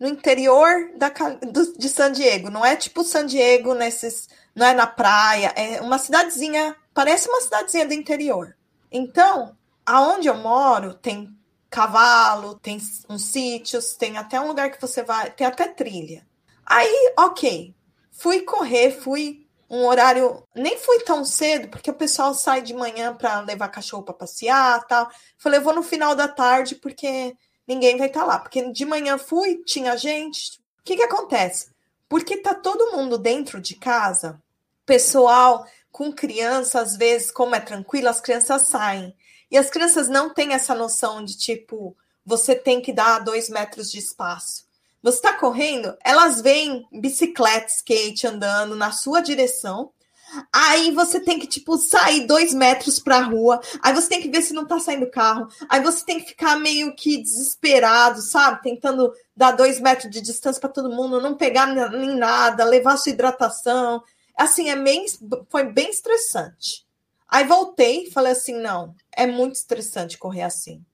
no interior da, do, de San Diego. Não é tipo San Diego nesses. Não é na praia, é uma cidadezinha, parece uma cidadezinha do interior. Então, aonde eu moro, tem cavalo, tem uns sítios, tem até um lugar que você vai, tem até trilha. Aí, ok, fui correr, fui um horário, nem fui tão cedo, porque o pessoal sai de manhã para levar cachorro para passear, tal. Falei, eu vou no final da tarde porque ninguém vai estar tá lá. Porque de manhã fui, tinha gente. O que, que acontece? Porque tá todo mundo dentro de casa, pessoal com criança, às vezes, como é tranquilo, as crianças saem. E as crianças não têm essa noção de tipo, você tem que dar dois metros de espaço. Você está correndo, elas veem bicicleta, skate andando na sua direção Aí você tem que, tipo, sair dois metros pra rua. Aí você tem que ver se não tá saindo carro. Aí você tem que ficar meio que desesperado, sabe? Tentando dar dois metros de distância para todo mundo, não pegar nem nada, levar sua hidratação. Assim, é bem, foi bem estressante. Aí voltei falei assim: não, é muito estressante correr assim.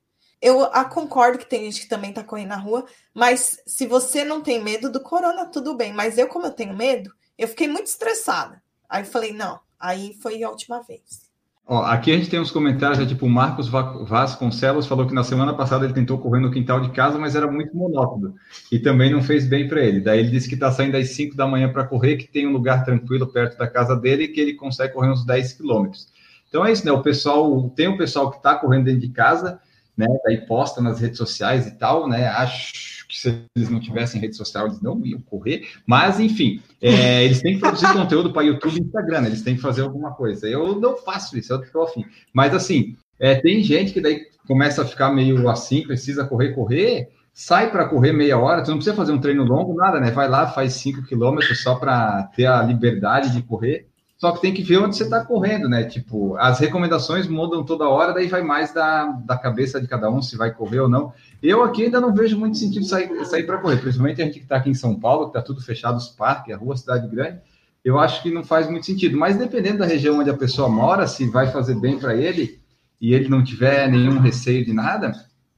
Eu a, concordo que tem gente que também tá correndo na rua, mas se você não tem medo do corona, tudo bem. Mas eu, como eu tenho medo, eu fiquei muito estressada. Aí eu falei, não, aí foi a última vez. Ó, aqui a gente tem uns comentários, é tipo, o Marcos Vasconcelos falou que na semana passada ele tentou correr no quintal de casa, mas era muito monótono e também não fez bem para ele. Daí ele disse que está saindo às 5 da manhã para correr, que tem um lugar tranquilo perto da casa dele e que ele consegue correr uns 10 quilômetros. Então é isso, né? O pessoal, tem o pessoal que está correndo dentro de casa, né? Daí posta nas redes sociais e tal, né? Acho que se eles não tivessem rede social, eles não iam correr. Mas, enfim, é, eles têm que produzir conteúdo para YouTube e Instagram, né? eles têm que fazer alguma coisa. Eu não faço isso, eu estou afim. Mas, assim, é, tem gente que daí começa a ficar meio assim, precisa correr, correr, sai para correr meia hora, tu não precisa fazer um treino longo, nada, né? Vai lá, faz cinco quilômetros só para ter a liberdade de correr. Só que tem que ver onde você está correndo, né? Tipo, as recomendações mudam toda hora, daí vai mais da, da cabeça de cada um, se vai correr ou não. Eu aqui ainda não vejo muito sentido sair, sair para correr, principalmente a gente que está aqui em São Paulo, que está tudo fechado, os parques, a rua, cidade grande. Eu acho que não faz muito sentido. Mas dependendo da região onde a pessoa mora, se vai fazer bem para ele e ele não tiver nenhum receio de nada,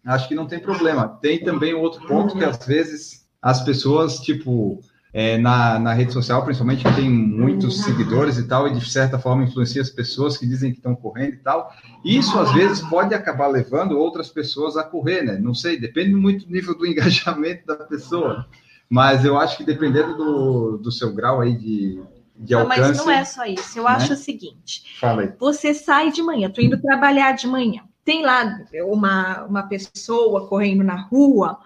acho que não tem problema. Tem também outro ponto que às vezes as pessoas, tipo, é, na, na rede social, principalmente, que tem muitos seguidores e tal, e de certa forma influencia as pessoas que dizem que estão correndo e tal. Isso, às vezes, pode acabar levando outras pessoas a correr, né? Não sei, depende muito do nível do engajamento da pessoa. Mas eu acho que dependendo do, do seu grau aí de, de não, alcance... Mas não é só isso. Eu né? acho o seguinte. Você sai de manhã, tô indo trabalhar de manhã. Tem lá uma, uma pessoa correndo na rua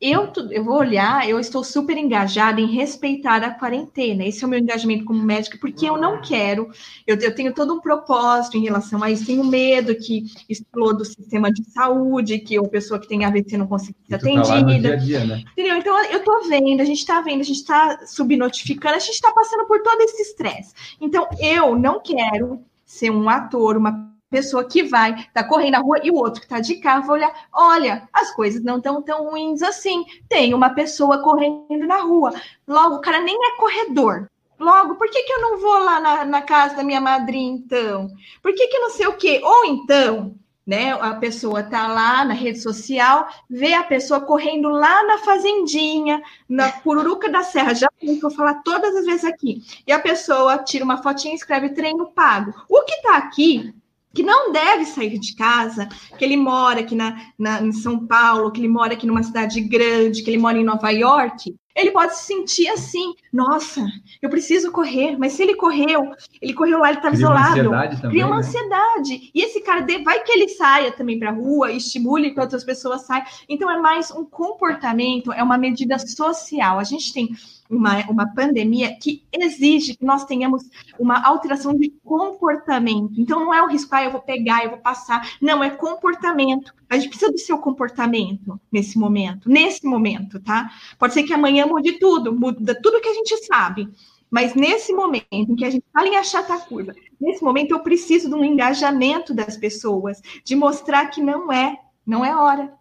eu, eu vou olhar, eu estou super engajada em respeitar a quarentena. Esse é o meu engajamento como médica, porque eu não quero, eu, eu tenho todo um propósito em relação a isso, tenho medo que exploda o sistema de saúde, que a pessoa que tem AVC não consiga ser atendida. Tá dia dia, né? Entendeu? Então, eu estou vendo, a gente está vendo, a gente está subnotificando, a gente está passando por todo esse estresse. Então, eu não quero ser um ator, uma pessoa que vai, tá correndo na rua, e o outro que tá de carro vai olhar, olha, as coisas não estão tão ruins assim. Tem uma pessoa correndo na rua. Logo, o cara nem é corredor. Logo, por que, que eu não vou lá na, na casa da minha madrinha, então? Por que, que não sei o quê? Ou então, né? A pessoa tá lá na rede social, vê a pessoa correndo lá na fazendinha, na Pururuca da Serra, já vou falar todas as vezes aqui. E a pessoa tira uma fotinha e escreve treino pago. O que tá aqui que não deve sair de casa, que ele mora aqui na, na, em São Paulo, que ele mora aqui numa cidade grande, que ele mora em Nova York, ele pode se sentir assim, nossa, eu preciso correr, mas se ele correu, ele correu lá, ele estava isolado. Ansiedade também, cria uma né? ansiedade. E esse cara, vai que ele saia também para a rua, estimule que outras pessoas saiam. Então, é mais um comportamento, é uma medida social. A gente tem uma, uma pandemia que exige que nós tenhamos uma alteração de comportamento. Então, não é o risco, ah, eu vou pegar, eu vou passar. Não, é comportamento. A gente precisa do seu comportamento nesse momento, nesse momento, tá? Pode ser que amanhã mude tudo, muda tudo que a gente sabe. Mas nesse momento em que a gente fala em achatar a curva, nesse momento eu preciso de um engajamento das pessoas, de mostrar que não é, não é hora.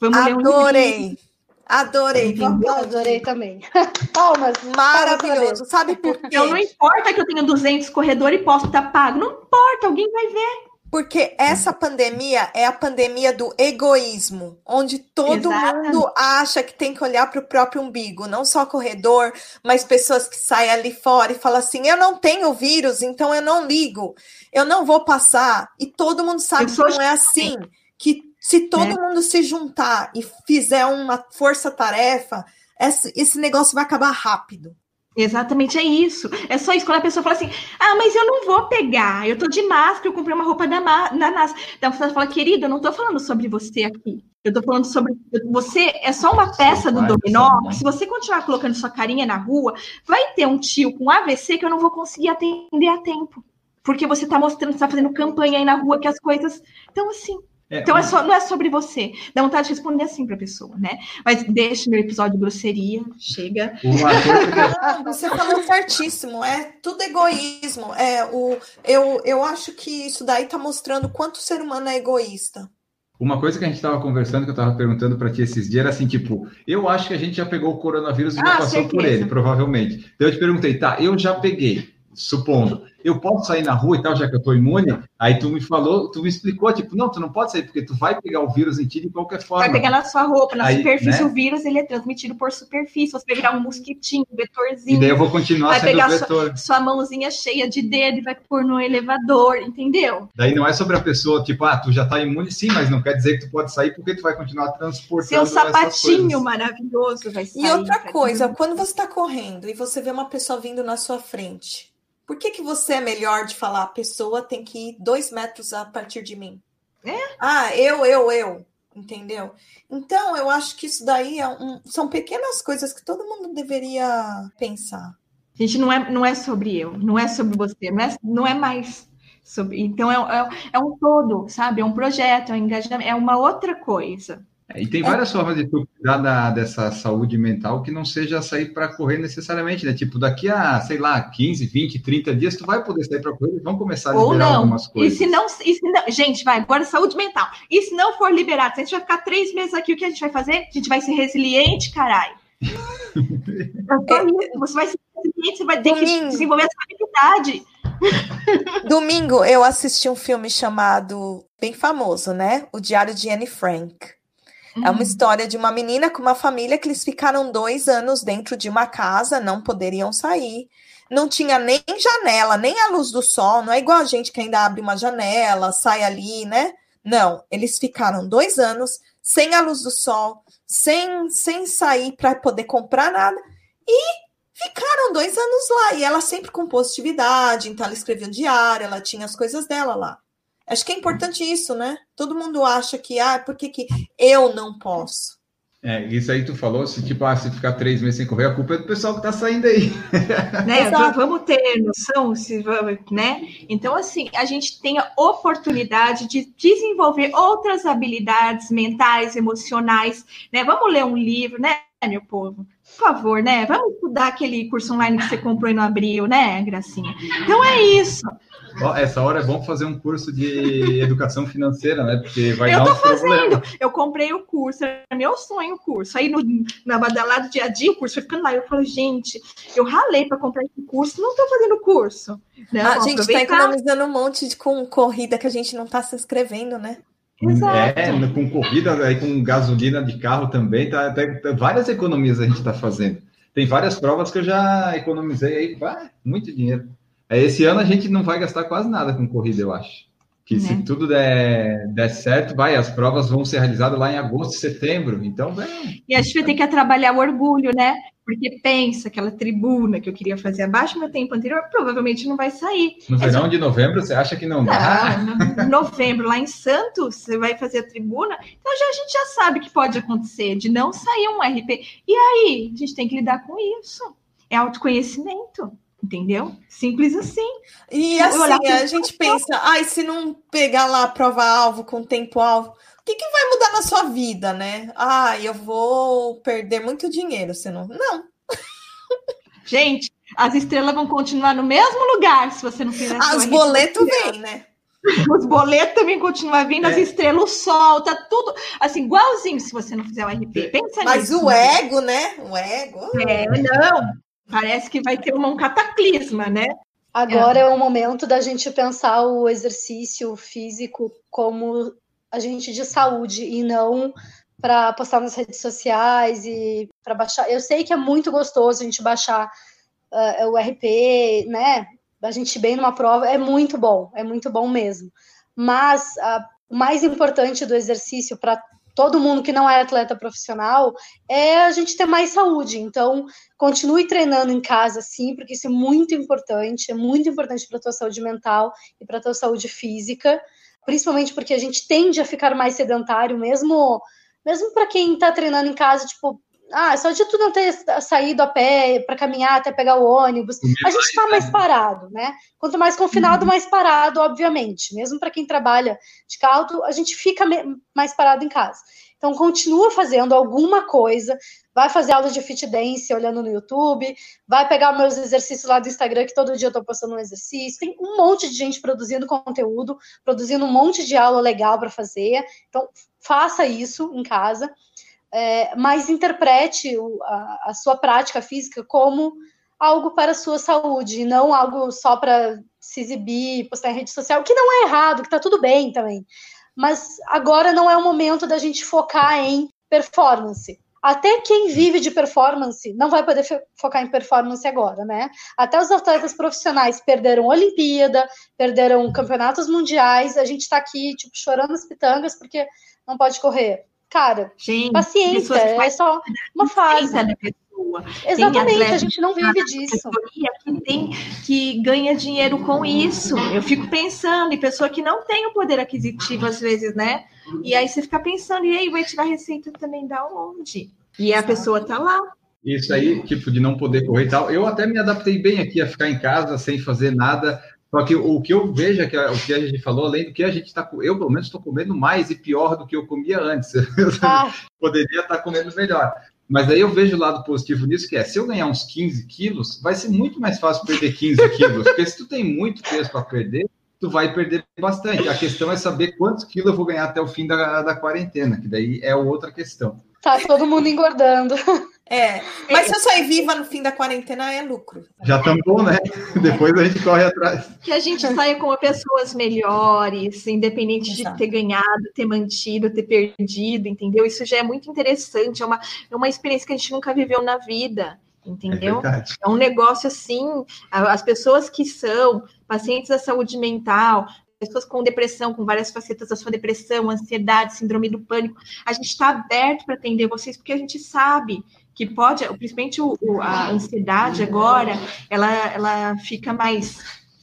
Vamos Adorei! Adorei, adorei também. Palmas. Maravilhoso. Sabe por quê? Então, não importa que eu tenha 200 corredores e posso estar pago. Não importa, alguém vai ver. Porque essa pandemia é a pandemia do egoísmo, onde todo Exatamente. mundo acha que tem que olhar para o próprio umbigo, não só corredor, mas pessoas que saem ali fora e falam assim: eu não tenho vírus, então eu não ligo, eu não vou passar. E todo mundo sabe que não é assim. Que se todo é. mundo se juntar e fizer uma força-tarefa, esse, esse negócio vai acabar rápido. Exatamente, é isso. É só isso. Quando a pessoa fala assim, ah, mas eu não vou pegar, eu tô de máscara, eu comprei uma roupa da, da NASA. Então você fala, querido, eu não tô falando sobre você aqui. Eu tô falando sobre. Você é só uma peça do dominó. Se você continuar colocando sua carinha na rua, vai ter um tio com AVC que eu não vou conseguir atender a tempo. Porque você tá mostrando, você tá fazendo campanha aí na rua que as coisas. Então, assim, é, então, é só, não é sobre você. Dá vontade de responder assim para a pessoa, né? Mas deixa meu episódio de grosseria, chega. Você falou certíssimo, é tudo egoísmo. É, o, eu, eu acho que isso daí está mostrando quanto o ser humano é egoísta. Uma coisa que a gente estava conversando, que eu estava perguntando para ti esses dias, era assim, tipo, eu acho que a gente já pegou o coronavírus e ah, já passou certeza. por ele, provavelmente. Então eu te perguntei, tá, eu já peguei, supondo eu posso sair na rua e tal, já que eu estou imune? Aí tu me falou, tu me explicou, tipo, não, tu não pode sair, porque tu vai pegar o vírus em ti de qualquer forma. Vai pegar na sua roupa, na Aí, superfície, né? o vírus ele é transmitido por superfície, você pegar um mosquitinho, um vetorzinho. E daí eu vou continuar vai pegar vetor. Sua, sua mãozinha cheia de dedo e vai pôr no elevador, entendeu? Daí não é sobre a pessoa, tipo, ah, tu já está imune, sim, mas não quer dizer que tu pode sair porque tu vai continuar transportando Seu sapatinho maravilhoso vai sair. E outra coisa, quando você está correndo e você vê uma pessoa vindo na sua frente, por que, que você é melhor de falar a pessoa tem que ir dois metros a partir de mim? É? Ah, eu, eu, eu. Entendeu? Então, eu acho que isso daí é um, são pequenas coisas que todo mundo deveria pensar. Gente, não é, não é sobre eu, não é sobre você, não é, não é mais sobre. Então, é, é, é um todo, sabe? É um projeto, é um engajamento, é uma outra coisa. É, e tem várias é. formas de tu cuidar da, dessa saúde mental que não seja sair para correr necessariamente, né? Tipo, daqui a, sei lá, 15, 20, 30 dias, tu vai poder sair para correr e vão começar a liberar Ou não. algumas coisas. E se não, e se não, gente, vai, agora saúde mental. E se não for liberado, se a gente vai ficar três meses aqui, o que a gente vai fazer? A gente vai ser resiliente, caralho. É você vai ser resiliente, você vai ter Domingo. que desenvolver essa habilidade. Domingo eu assisti um filme chamado, bem famoso, né? O Diário de Anne Frank. Uhum. É uma uhum. história de uma menina com uma família que eles ficaram dois anos dentro de uma casa, não poderiam sair. Não tinha nem janela, nem a luz do sol. Não é igual a gente que ainda abre uma janela, sai ali, né? Não, eles ficaram dois anos sem a luz do sol, sem, sem sair para poder comprar nada e ficaram dois anos lá. E ela sempre com positividade, então ela escrevia um diário, ela tinha as coisas dela lá. Acho que é importante isso, né? Todo mundo acha que, ah, por que, que eu não posso? É, isso aí tu falou, se tipo, ah, se ficar três meses sem correr, a culpa é do pessoal que tá saindo aí. Né? Vamos ter noção, se vamos, né? Então, assim, a gente tem a oportunidade de desenvolver outras habilidades mentais, emocionais, né? Vamos ler um livro, né, meu povo? Por favor, né? Vamos estudar aquele curso online que você comprou e não abriu, né, Gracinha? Então é isso. Essa hora é bom fazer um curso de educação financeira, né? Porque vai eu dar tô fazendo. Eu comprei o curso, é meu sonho o curso. Aí no, na badalada dia a dia, o curso foi ficando lá. Eu falo, gente, eu ralei para comprar esse curso, não tô fazendo curso. Né? A gente está economizando um monte de com corrida que a gente não está se inscrevendo, né? Exato. É, com corrida, aí com gasolina de carro também, tá, tá, tá várias economias a gente está fazendo. Tem várias provas que eu já economizei aí, vai, muito dinheiro. É, esse ano a gente não vai gastar quase nada com corrida, eu acho. Que se né? tudo der, der certo, vai, as provas vão ser realizadas lá em agosto, setembro. Então, vem. E a gente vai ter que trabalhar o orgulho, né? Porque pensa, aquela tribuna que eu queria fazer abaixo meu tempo anterior, provavelmente não vai sair. No verão só... de novembro, você acha que não dá? Não, novembro, lá em Santos, você vai fazer a tribuna. Então já, a gente já sabe que pode acontecer de não sair um RP. E aí, a gente tem que lidar com isso. É autoconhecimento entendeu? Simples assim. E assim, a gente pensa, ai, se não pegar lá a prova-alvo com tempo-alvo, o que, que vai mudar na sua vida, né? Ah, eu vou perder muito dinheiro, se não. Não. Gente, as estrelas vão continuar no mesmo lugar se você não fizer. Ah, os boletos vêm, né? Os boletos também continuam vindo, é. as estrelas, o sol, tá tudo assim, igualzinho se você não fizer o RP. Pensa Mas nisso. o ego, né? O ego. É, não. Parece que vai ter um cataclisma, né? Agora é. é o momento da gente pensar o exercício físico como agente de saúde e não para postar nas redes sociais e para baixar. Eu sei que é muito gostoso a gente baixar uh, o RP, né? A gente bem numa prova é muito bom, é muito bom mesmo. Mas uh, o mais importante do exercício para todo mundo que não é atleta profissional, é a gente ter mais saúde. Então, continue treinando em casa, sim, porque isso é muito importante, é muito importante para a tua saúde mental e para a tua saúde física, principalmente porque a gente tende a ficar mais sedentário, mesmo mesmo para quem está treinando em casa, tipo, ah, só de tu não ter saído a pé para caminhar até pegar o ônibus, a gente está mais parado, né? Quanto mais confinado, uhum. mais parado, obviamente. Mesmo para quem trabalha de carro, a gente fica mais parado em casa. Então, continua fazendo alguma coisa, vai fazer aula de fit dance olhando no YouTube, vai pegar meus exercícios lá do Instagram, que todo dia eu tô postando um exercício. Tem um monte de gente produzindo conteúdo, produzindo um monte de aula legal para fazer. Então, faça isso em casa é, mas interprete o, a, a, sua prática física como algo para a sua saúde, não algo só para se exibir, postar em rede social, que não é errado, que está tudo bem também. Mas agora não é o momento da gente focar em performance. Até quem vive de performance não vai poder focar em performance agora, né? Até os atletas profissionais perderam Olimpíada, perderam campeonatos mundiais. A gente está aqui, tipo, chorando as pitangas porque não pode correr. Cara, Gente, paciência, é só uma fase. Exatamente, a gente não vive disso. Que tem que ganha dinheiro com isso. Eu fico pensando em pessoa que não tem o poder aquisitivo às vezes, né? E aí você fica pensando, e aí vai tirar receita também da onde? E a pessoa tá lá. Isso aí, tipo, de não poder correr e tal. Eu até me adaptei bem aqui a ficar em casa sem fazer nada. Só que o que eu vejo é que o que a gente falou, além do que a gente está. Eu, pelo menos, estou comendo mais e pior do que eu comia antes. Ah. Poderia estar tá comendo melhor. Mas aí eu vejo o lado positivo nisso, que é, se eu ganhar uns 15 quilos, vai ser muito mais fácil perder 15 quilos. Porque se tu tem muito peso para perder, tu vai perder bastante. A questão é saber quantos quilos eu vou ganhar até o fim da, da quarentena, que daí é outra questão. Tá todo mundo engordando. É, mas se eu sair viva no fim da quarentena é lucro. Já estamos bom, né? Depois a gente corre atrás. Que a gente saia com pessoas melhores, independente Exato. de ter ganhado, ter mantido, ter perdido, entendeu? Isso já é muito interessante, é uma, é uma experiência que a gente nunca viveu na vida, entendeu? É, é um negócio assim, as pessoas que são pacientes da saúde mental, pessoas com depressão, com várias facetas da sua depressão, ansiedade, síndrome do pânico, a gente está aberto para atender vocês, porque a gente sabe que pode, principalmente o, a ansiedade agora, ela, ela fica mais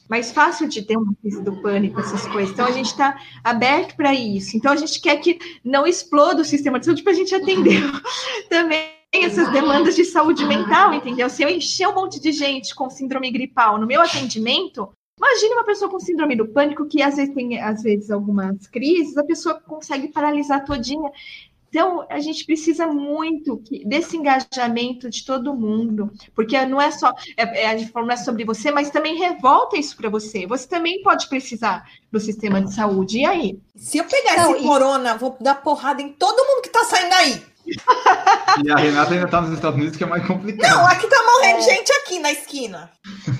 mais fácil de ter uma crise do pânico, essas coisas. Então, a gente está aberto para isso. Então, a gente quer que não exploda o sistema de saúde para a gente atender também essas demandas de saúde mental, entendeu? Se eu encher um monte de gente com síndrome gripal no meu atendimento, imagine uma pessoa com síndrome do pânico que às vezes tem às vezes algumas crises, a pessoa consegue paralisar todinha. Então, a gente precisa muito desse engajamento de todo mundo, porque não é só, é, é, a gente falou, não é sobre você, mas também revolta isso para você. Você também pode precisar do sistema de saúde. E aí? Se eu pegar não, esse e... corona, vou dar porrada em todo mundo que está saindo aí. E a Renata ainda está nos Estados Unidos, que é mais complicado. Não, aqui tá morrendo é... gente aqui na esquina.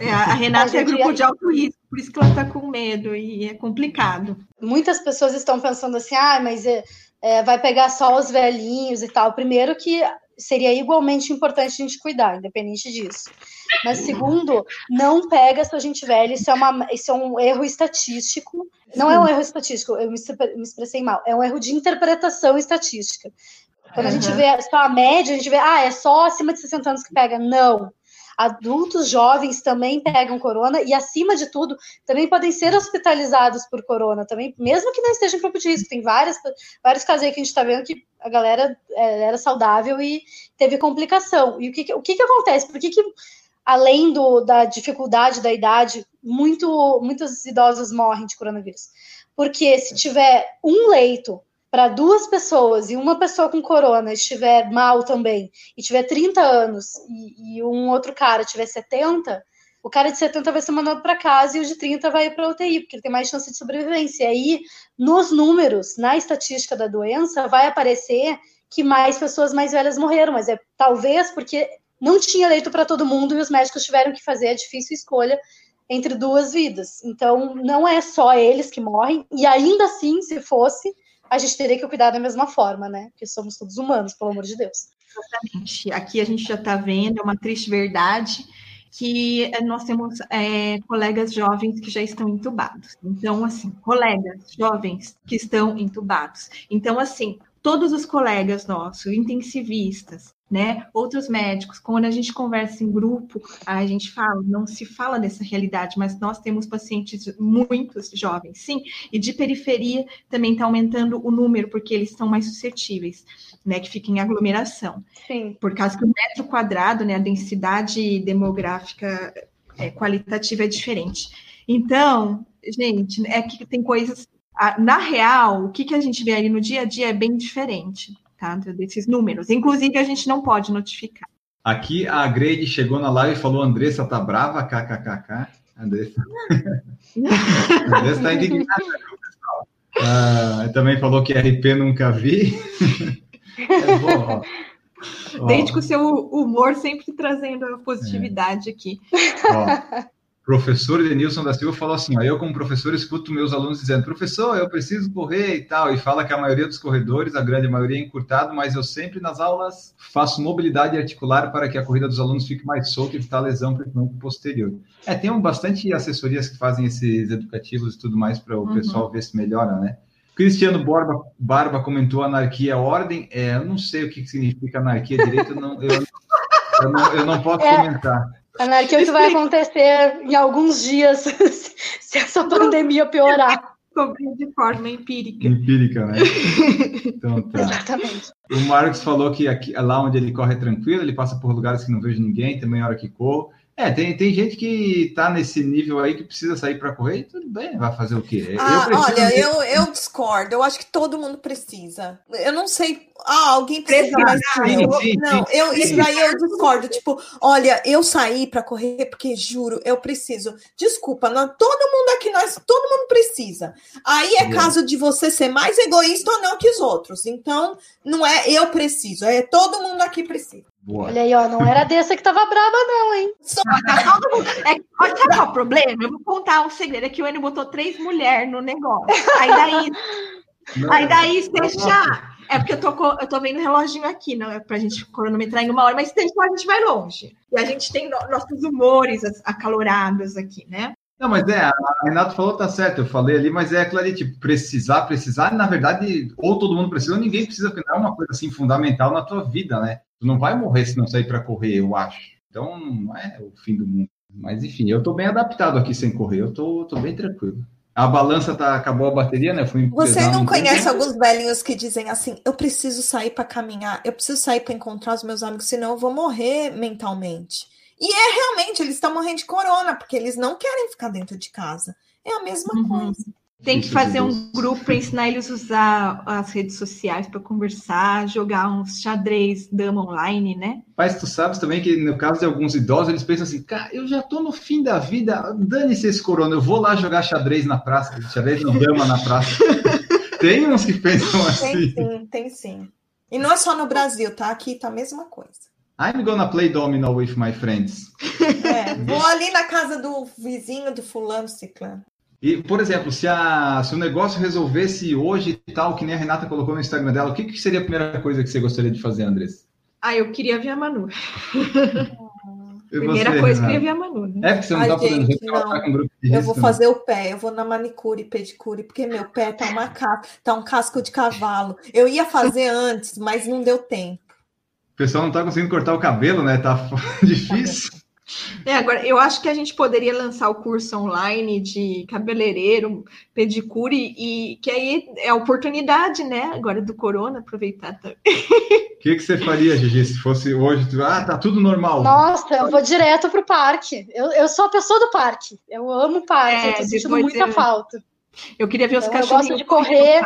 É, a Renata é grupo de alto risco, por isso que ela está com medo e é complicado. Muitas pessoas estão pensando assim, ah, mas é, vai pegar só os velhinhos e tal. Primeiro que seria igualmente importante a gente cuidar, independente disso. Mas segundo, não pega a gente velha, isso é, uma, isso é um erro estatístico. Não é um erro estatístico, eu me, me expressei mal, é um erro de interpretação estatística. Quando uhum. a gente vê só a média, a gente vê, ah, é só acima de 60 anos que pega. Não adultos jovens também pegam corona e, acima de tudo, também podem ser hospitalizados por corona também, mesmo que não estejam em grupo de risco. Tem várias, vários casos aí que a gente está vendo que a galera é, era saudável e teve complicação. E o que, o que, que acontece? Por que, que além do, da dificuldade da idade, muito, muitos idosos morrem de coronavírus? Porque se tiver um leito para duas pessoas e uma pessoa com corona estiver mal também, e tiver 30 anos, e, e um outro cara tiver 70, o cara de 70 vai ser mandado para casa e o de 30 vai para UTI, porque ele tem mais chance de sobrevivência. E aí, nos números, na estatística da doença, vai aparecer que mais pessoas mais velhas morreram, mas é talvez porque não tinha leito para todo mundo e os médicos tiveram que fazer a difícil escolha entre duas vidas. Então, não é só eles que morrem, e ainda assim, se fosse, a gente teria que cuidar da mesma forma, né? Porque somos todos humanos, pelo amor de Deus. Exatamente. Aqui a gente já está vendo, é uma triste verdade, que nós temos é, colegas jovens que já estão entubados. Então, assim, colegas jovens que estão entubados. Então, assim, todos os colegas nossos, intensivistas, né? Outros médicos, quando a gente conversa em grupo, a gente fala, não se fala dessa realidade, mas nós temos pacientes muitos jovens, sim, e de periferia também está aumentando o número, porque eles são mais suscetíveis, né? Que fica em aglomeração. Sim. Por causa que o metro quadrado, né? A densidade demográfica é, qualitativa é diferente. Então, gente, é que tem coisas. Na real, o que, que a gente vê ali no dia a dia é bem diferente tá? Desses números. Inclusive, a gente não pode notificar. Aqui a Grade chegou na live e falou: Andressa tá brava, kkkk. Andressa. Andressa está indignada, pessoal. Uh, também falou que RP nunca vi. é bom, ó. Desde que o seu humor sempre trazendo a positividade é. aqui. Ó, professor Denilson da Silva falou assim: ó, eu, como professor, escuto meus alunos dizendo, professor, eu preciso correr e tal, e fala que a maioria dos corredores, a grande maioria é encurtado, mas eu sempre nas aulas faço mobilidade articular para que a corrida dos alunos fique mais solta e evitar lesão, principalmente posterior. É, tem um, bastante assessorias que fazem esses educativos e tudo mais para o uhum. pessoal ver se melhora, né? Cristiano Borba, Barba comentou anarquia ordem. É, eu não sei o que significa anarquia direito, eu não, eu, eu, não, eu não posso é. comentar. Anarquia, o que vai acontecer em alguns dias se essa pandemia piorar. De forma empírica. Empírica, né? Então, tá. Exatamente. O Marcos falou que aqui, lá onde ele corre é tranquilo, ele passa por lugares que não vejo ninguém, também a hora que corro. É, tem, tem gente que tá nesse nível aí que precisa sair para correr e tudo bem, vai fazer o quê? Ah, eu olha, eu, eu discordo, eu acho que todo mundo precisa. Eu não sei, ah, alguém precisa, mas sim, eu, sim, não, sim, eu, isso daí eu discordo. Tipo, olha, eu saí para correr porque juro, eu preciso. Desculpa, não, todo mundo aqui, nós, todo mundo precisa. Aí é caso de você ser mais egoísta ou não que os outros. Então, não é eu preciso, é todo mundo aqui precisa. Boa. Olha aí, ó, não era dessa que tava braba, não, hein? Só, tá todo mundo. É, olha, sabe qual é o problema? Eu vou contar um segredo: é que o Enio botou três mulheres no negócio. Aí daí. Não, aí daí, deixar. É porque eu tô, eu tô vendo o reloginho aqui, não é pra gente cronometrar em uma hora, mas se deixar, a gente vai longe. E a gente tem nossos humores acalorados aqui, né? Não, mas é, a Renato falou, tá certo, eu falei ali, mas é ali, tipo, precisar, precisar, na verdade, ou todo mundo precisa, ou ninguém precisa, porque não é uma coisa assim fundamental na tua vida, né? Tu não vai morrer se não sair para correr, eu acho. Então, não é o fim do mundo. Mas enfim, eu tô bem adaptado aqui sem correr, eu tô, tô bem tranquilo. A balança tá, acabou a bateria, né? Fui Você não conhece alguns velhinhos que dizem assim: eu preciso sair para caminhar, eu preciso sair para encontrar os meus amigos, senão eu vou morrer mentalmente. E é realmente, eles estão morrendo de corona, porque eles não querem ficar dentro de casa. É a mesma uhum. coisa. Tem que fazer um grupo para ensinar eles a usar as redes sociais para conversar, jogar uns xadrez dama online, né? Mas tu sabes também que no caso de alguns idosos, eles pensam assim, cara, eu já tô no fim da vida, dane-se esse corona, eu vou lá jogar xadrez na praça, xadrez não dama na praça. tem uns que pensam assim. Tem sim, tem sim. E não é só no Brasil, tá? Aqui tá a mesma coisa. I'm gonna play domino with my friends. É, vou ali na casa do vizinho do fulano ciclano. E, por exemplo, se, a, se o negócio resolvesse hoje e tal, que nem a Renata colocou no Instagram dela, o que, que seria a primeira coisa que você gostaria de fazer, Andressa? Ah, eu queria ver a Manu. Primeira você, coisa, eu queria ver a Manu. Né? É, porque você não Ai, tá podendo ver não. Com um grupo de risco, Eu vou fazer o pé, eu vou na manicure, pedicure, porque meu pé tá uma tá um casco de cavalo. Eu ia fazer antes, mas não deu tempo. O pessoal não tá conseguindo cortar o cabelo, né? Tá difícil. É, agora, eu acho que a gente poderia lançar o curso online de cabeleireiro, pedicure, e que aí é a oportunidade, né? Agora do corona, aproveitar também. O que, que você faria, Gigi, se fosse hoje? Ah, tá tudo normal. Nossa, eu vou direto pro parque. Eu, eu sou a pessoa do parque. Eu amo o parque, é, eu tô sentindo muita eu... falta. Eu queria ver os então, cachorros. Eu gosto de correr,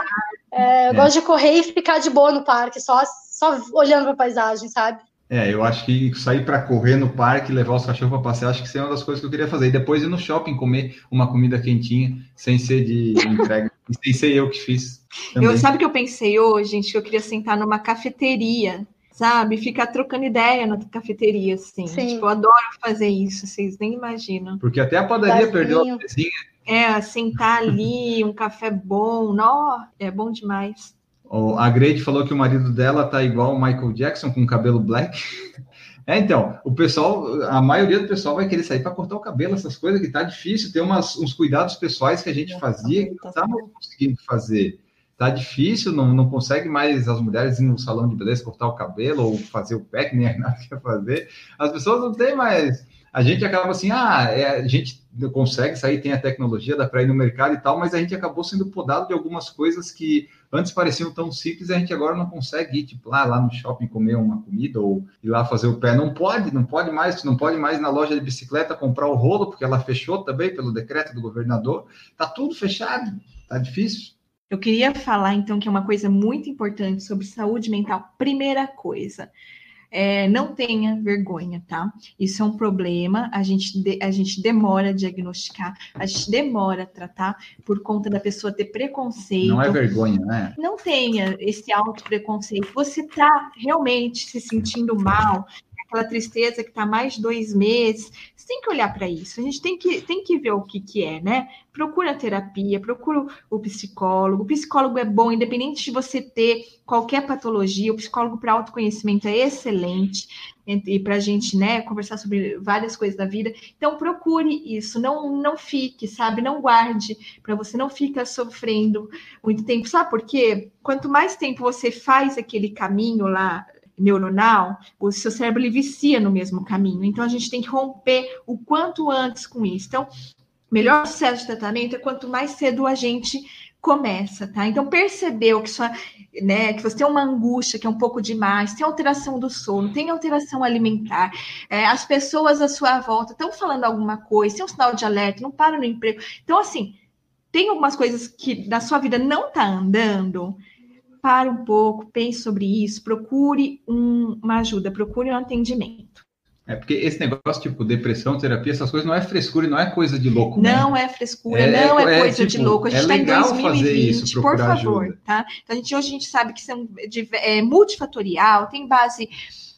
é, eu é. gosto de correr e ficar de boa no parque, só, só olhando para a paisagem, sabe? É, eu acho que sair para correr no parque, levar os cachorros para passear, acho que isso é uma das coisas que eu queria fazer. E depois ir no shopping comer uma comida quentinha, sem ser de entrega, sem ser eu que fiz. Também. Eu sabe que eu pensei hoje, gente, que eu queria sentar numa cafeteria, sabe? Ficar trocando ideia na cafeteria, assim. Sim. Tipo, eu adoro fazer isso, vocês nem imaginam. Porque até a padaria perdeu a vizinha. É, sentar ali, um café bom, nó, é bom demais. A Grade falou que o marido dela tá igual o Michael Jackson com cabelo black. É, então, o pessoal, a maioria do pessoal vai querer sair para cortar o cabelo, essas coisas que tá difícil, tem umas, uns cuidados pessoais que a gente fazia que não estava conseguindo fazer. Tá difícil, não, não consegue mais as mulheres ir no salão de beleza cortar o cabelo ou fazer o pé, que nem a Renata quer fazer. As pessoas não têm mais. A gente acaba assim, ah, é, a gente consegue sair, tem a tecnologia, dá para ir no mercado e tal, mas a gente acabou sendo podado de algumas coisas que antes pareciam tão simples, a gente agora não consegue ir, tipo, lá, lá no shopping comer uma comida ou ir lá fazer o pé. Não pode, não pode mais, não pode mais na loja de bicicleta comprar o rolo, porque ela fechou também pelo decreto do governador. Tá tudo fechado, tá difícil. Eu queria falar, então, que é uma coisa muito importante sobre saúde mental. Primeira coisa, é, não tenha vergonha, tá? Isso é um problema, a gente, de, a gente demora a diagnosticar, a gente demora a tratar por conta da pessoa ter preconceito. Não é vergonha, né? Não tenha esse auto-preconceito. Você está realmente se sentindo mal, aquela tristeza que está mais dois meses. Você tem que olhar para isso. A gente tem que, tem que ver o que, que é, né? Procura a terapia, procura o psicólogo. O psicólogo é bom, independente de você ter qualquer patologia, o psicólogo para autoconhecimento é excelente. E para a gente, né, conversar sobre várias coisas da vida. Então, procure isso, não, não fique, sabe? Não guarde, para você não ficar sofrendo muito tempo. Sabe por quê? Quanto mais tempo você faz aquele caminho lá neuronal, o seu cérebro ele vicia no mesmo caminho. Então a gente tem que romper o quanto antes com isso. Então, melhor sucesso de tratamento é quanto mais cedo a gente começa, tá? Então percebeu que sua, né, que você tem uma angústia que é um pouco demais, tem alteração do sono, tem alteração alimentar, é, as pessoas à sua volta estão falando alguma coisa, tem um sinal de alerta, não para no emprego. Então assim, tem algumas coisas que na sua vida não tá andando, pare um pouco, pense sobre isso, procure um, uma ajuda, procure um atendimento. É porque esse negócio, tipo, depressão, terapia, essas coisas não é frescura e não é coisa de louco. Não né? é frescura, é, não é, é coisa tipo, de louco. A gente está é em 2020, isso, por favor, ajuda. tá? Então, a gente, hoje a gente sabe que são de, é multifatorial, tem base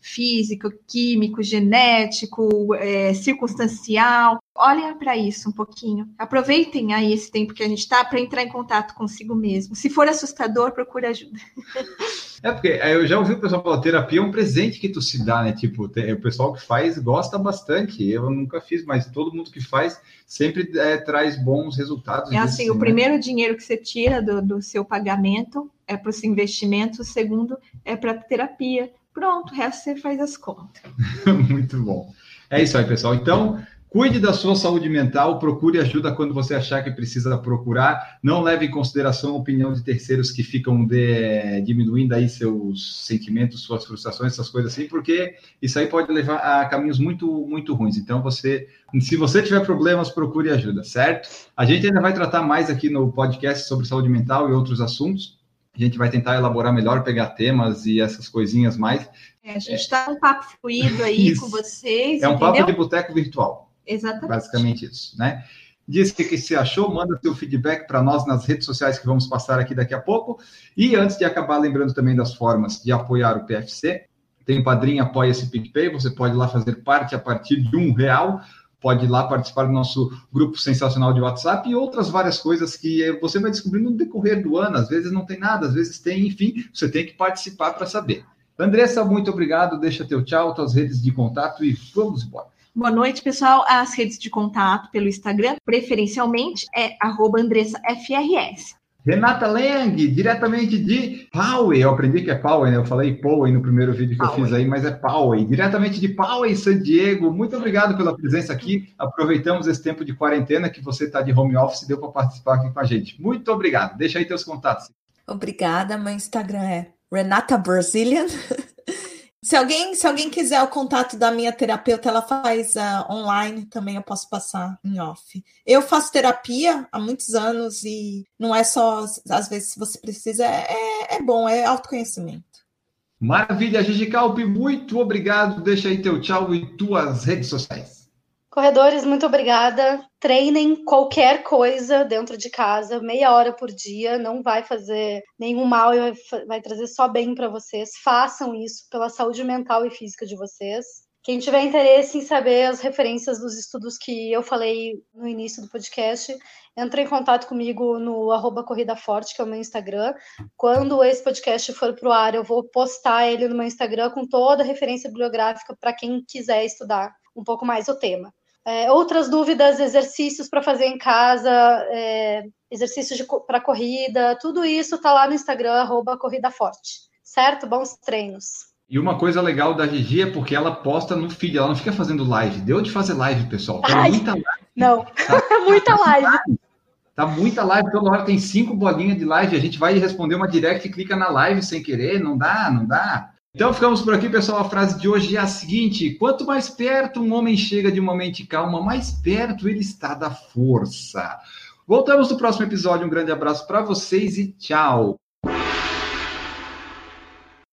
físico, químico, genético, é, circunstancial. Olhem para isso um pouquinho. Aproveitem aí esse tempo que a gente está para entrar em contato consigo mesmo. Se for assustador, procure ajuda. É porque é, eu já ouvi o pessoal falar, terapia é um presente que tu se dá, né? Tipo, tem, o pessoal que faz gosta bastante. Eu nunca fiz, mas todo mundo que faz sempre é, traz bons resultados. É assim, disso, o né? primeiro dinheiro que você tira do, do seu pagamento é para os investimentos, o segundo é para terapia. Pronto, o resto você faz as contas. Muito bom. É isso aí, pessoal. Então, Cuide da sua saúde mental, procure ajuda quando você achar que precisa procurar. Não leve em consideração a opinião de terceiros que ficam de, diminuindo aí seus sentimentos, suas frustrações, essas coisas assim, porque isso aí pode levar a caminhos muito, muito ruins. Então, você, se você tiver problemas, procure ajuda, certo? A gente ainda vai tratar mais aqui no podcast sobre saúde mental e outros assuntos. A gente vai tentar elaborar melhor, pegar temas e essas coisinhas mais. É, a gente está é. um papo fluido aí com vocês. É um entendeu? papo de boteco virtual. Exatamente. Basicamente isso, né? Diz o que, você achou, manda seu feedback para nós nas redes sociais que vamos passar aqui daqui a pouco. E antes de acabar, lembrando também das formas de apoiar o PFC, tem o Padrinho Apoia-se PicPay, você pode lá fazer parte a partir de um real, pode ir lá participar do nosso grupo sensacional de WhatsApp e outras várias coisas que você vai descobrindo no decorrer do ano. Às vezes não tem nada, às vezes tem, enfim, você tem que participar para saber. Andressa, muito obrigado. Deixa teu tchau, tuas redes de contato e vamos embora. Boa noite, pessoal. As redes de contato pelo Instagram, preferencialmente, é AndressaFRS. Renata Lang, diretamente de Poway. Eu aprendi que é Poway, né? Eu falei Poway no primeiro vídeo que Poway. eu fiz aí, mas é Poway. Diretamente de Poway, San Diego. Muito obrigado pela presença aqui. Aproveitamos esse tempo de quarentena que você está de home office e deu para participar aqui com a gente. Muito obrigado. Deixa aí teus contatos. Obrigada. Meu Instagram é Renata Brazilian. Se alguém, se alguém quiser o contato da minha terapeuta, ela faz uh, online, também eu posso passar em off. Eu faço terapia há muitos anos e não é só, às vezes, se você precisa, é, é bom, é autoconhecimento. Maravilha, Gigi Calpe, muito obrigado. Deixa aí teu tchau e tuas redes sociais. Corredores, muito obrigada. Treinem qualquer coisa dentro de casa, meia hora por dia, não vai fazer nenhum mal e vai, trazer só bem para vocês. Façam isso pela saúde mental e física de vocês. Quem tiver interesse em saber as referências dos estudos que eu falei no início do podcast, entre em contato comigo no arroba Corrida Forte, que é o meu Instagram. Quando esse podcast for para o ar, eu vou postar ele no meu Instagram com toda a referência bibliográfica para quem quiser estudar um pouco mais o tema. É, outras dúvidas, exercícios para fazer em casa, é, exercícios para corrida, tudo isso está lá no Instagram, arroba Corrida Forte. Certo? Bons treinos. E uma coisa legal da Gigi é porque ela posta no feed, ela não fica fazendo live. Deu de fazer live, pessoal. Tá Ai, muita live. Não, tá, muita live. Tá muita live, toda hora tem cinco bolinhas de live. A gente vai responder uma direct e clica na live sem querer. Não dá, não dá. Então ficamos por aqui, pessoal. A frase de hoje é a seguinte: quanto mais perto um homem chega de uma mente calma, mais perto ele está da força. Voltamos no próximo episódio. Um grande abraço para vocês e tchau.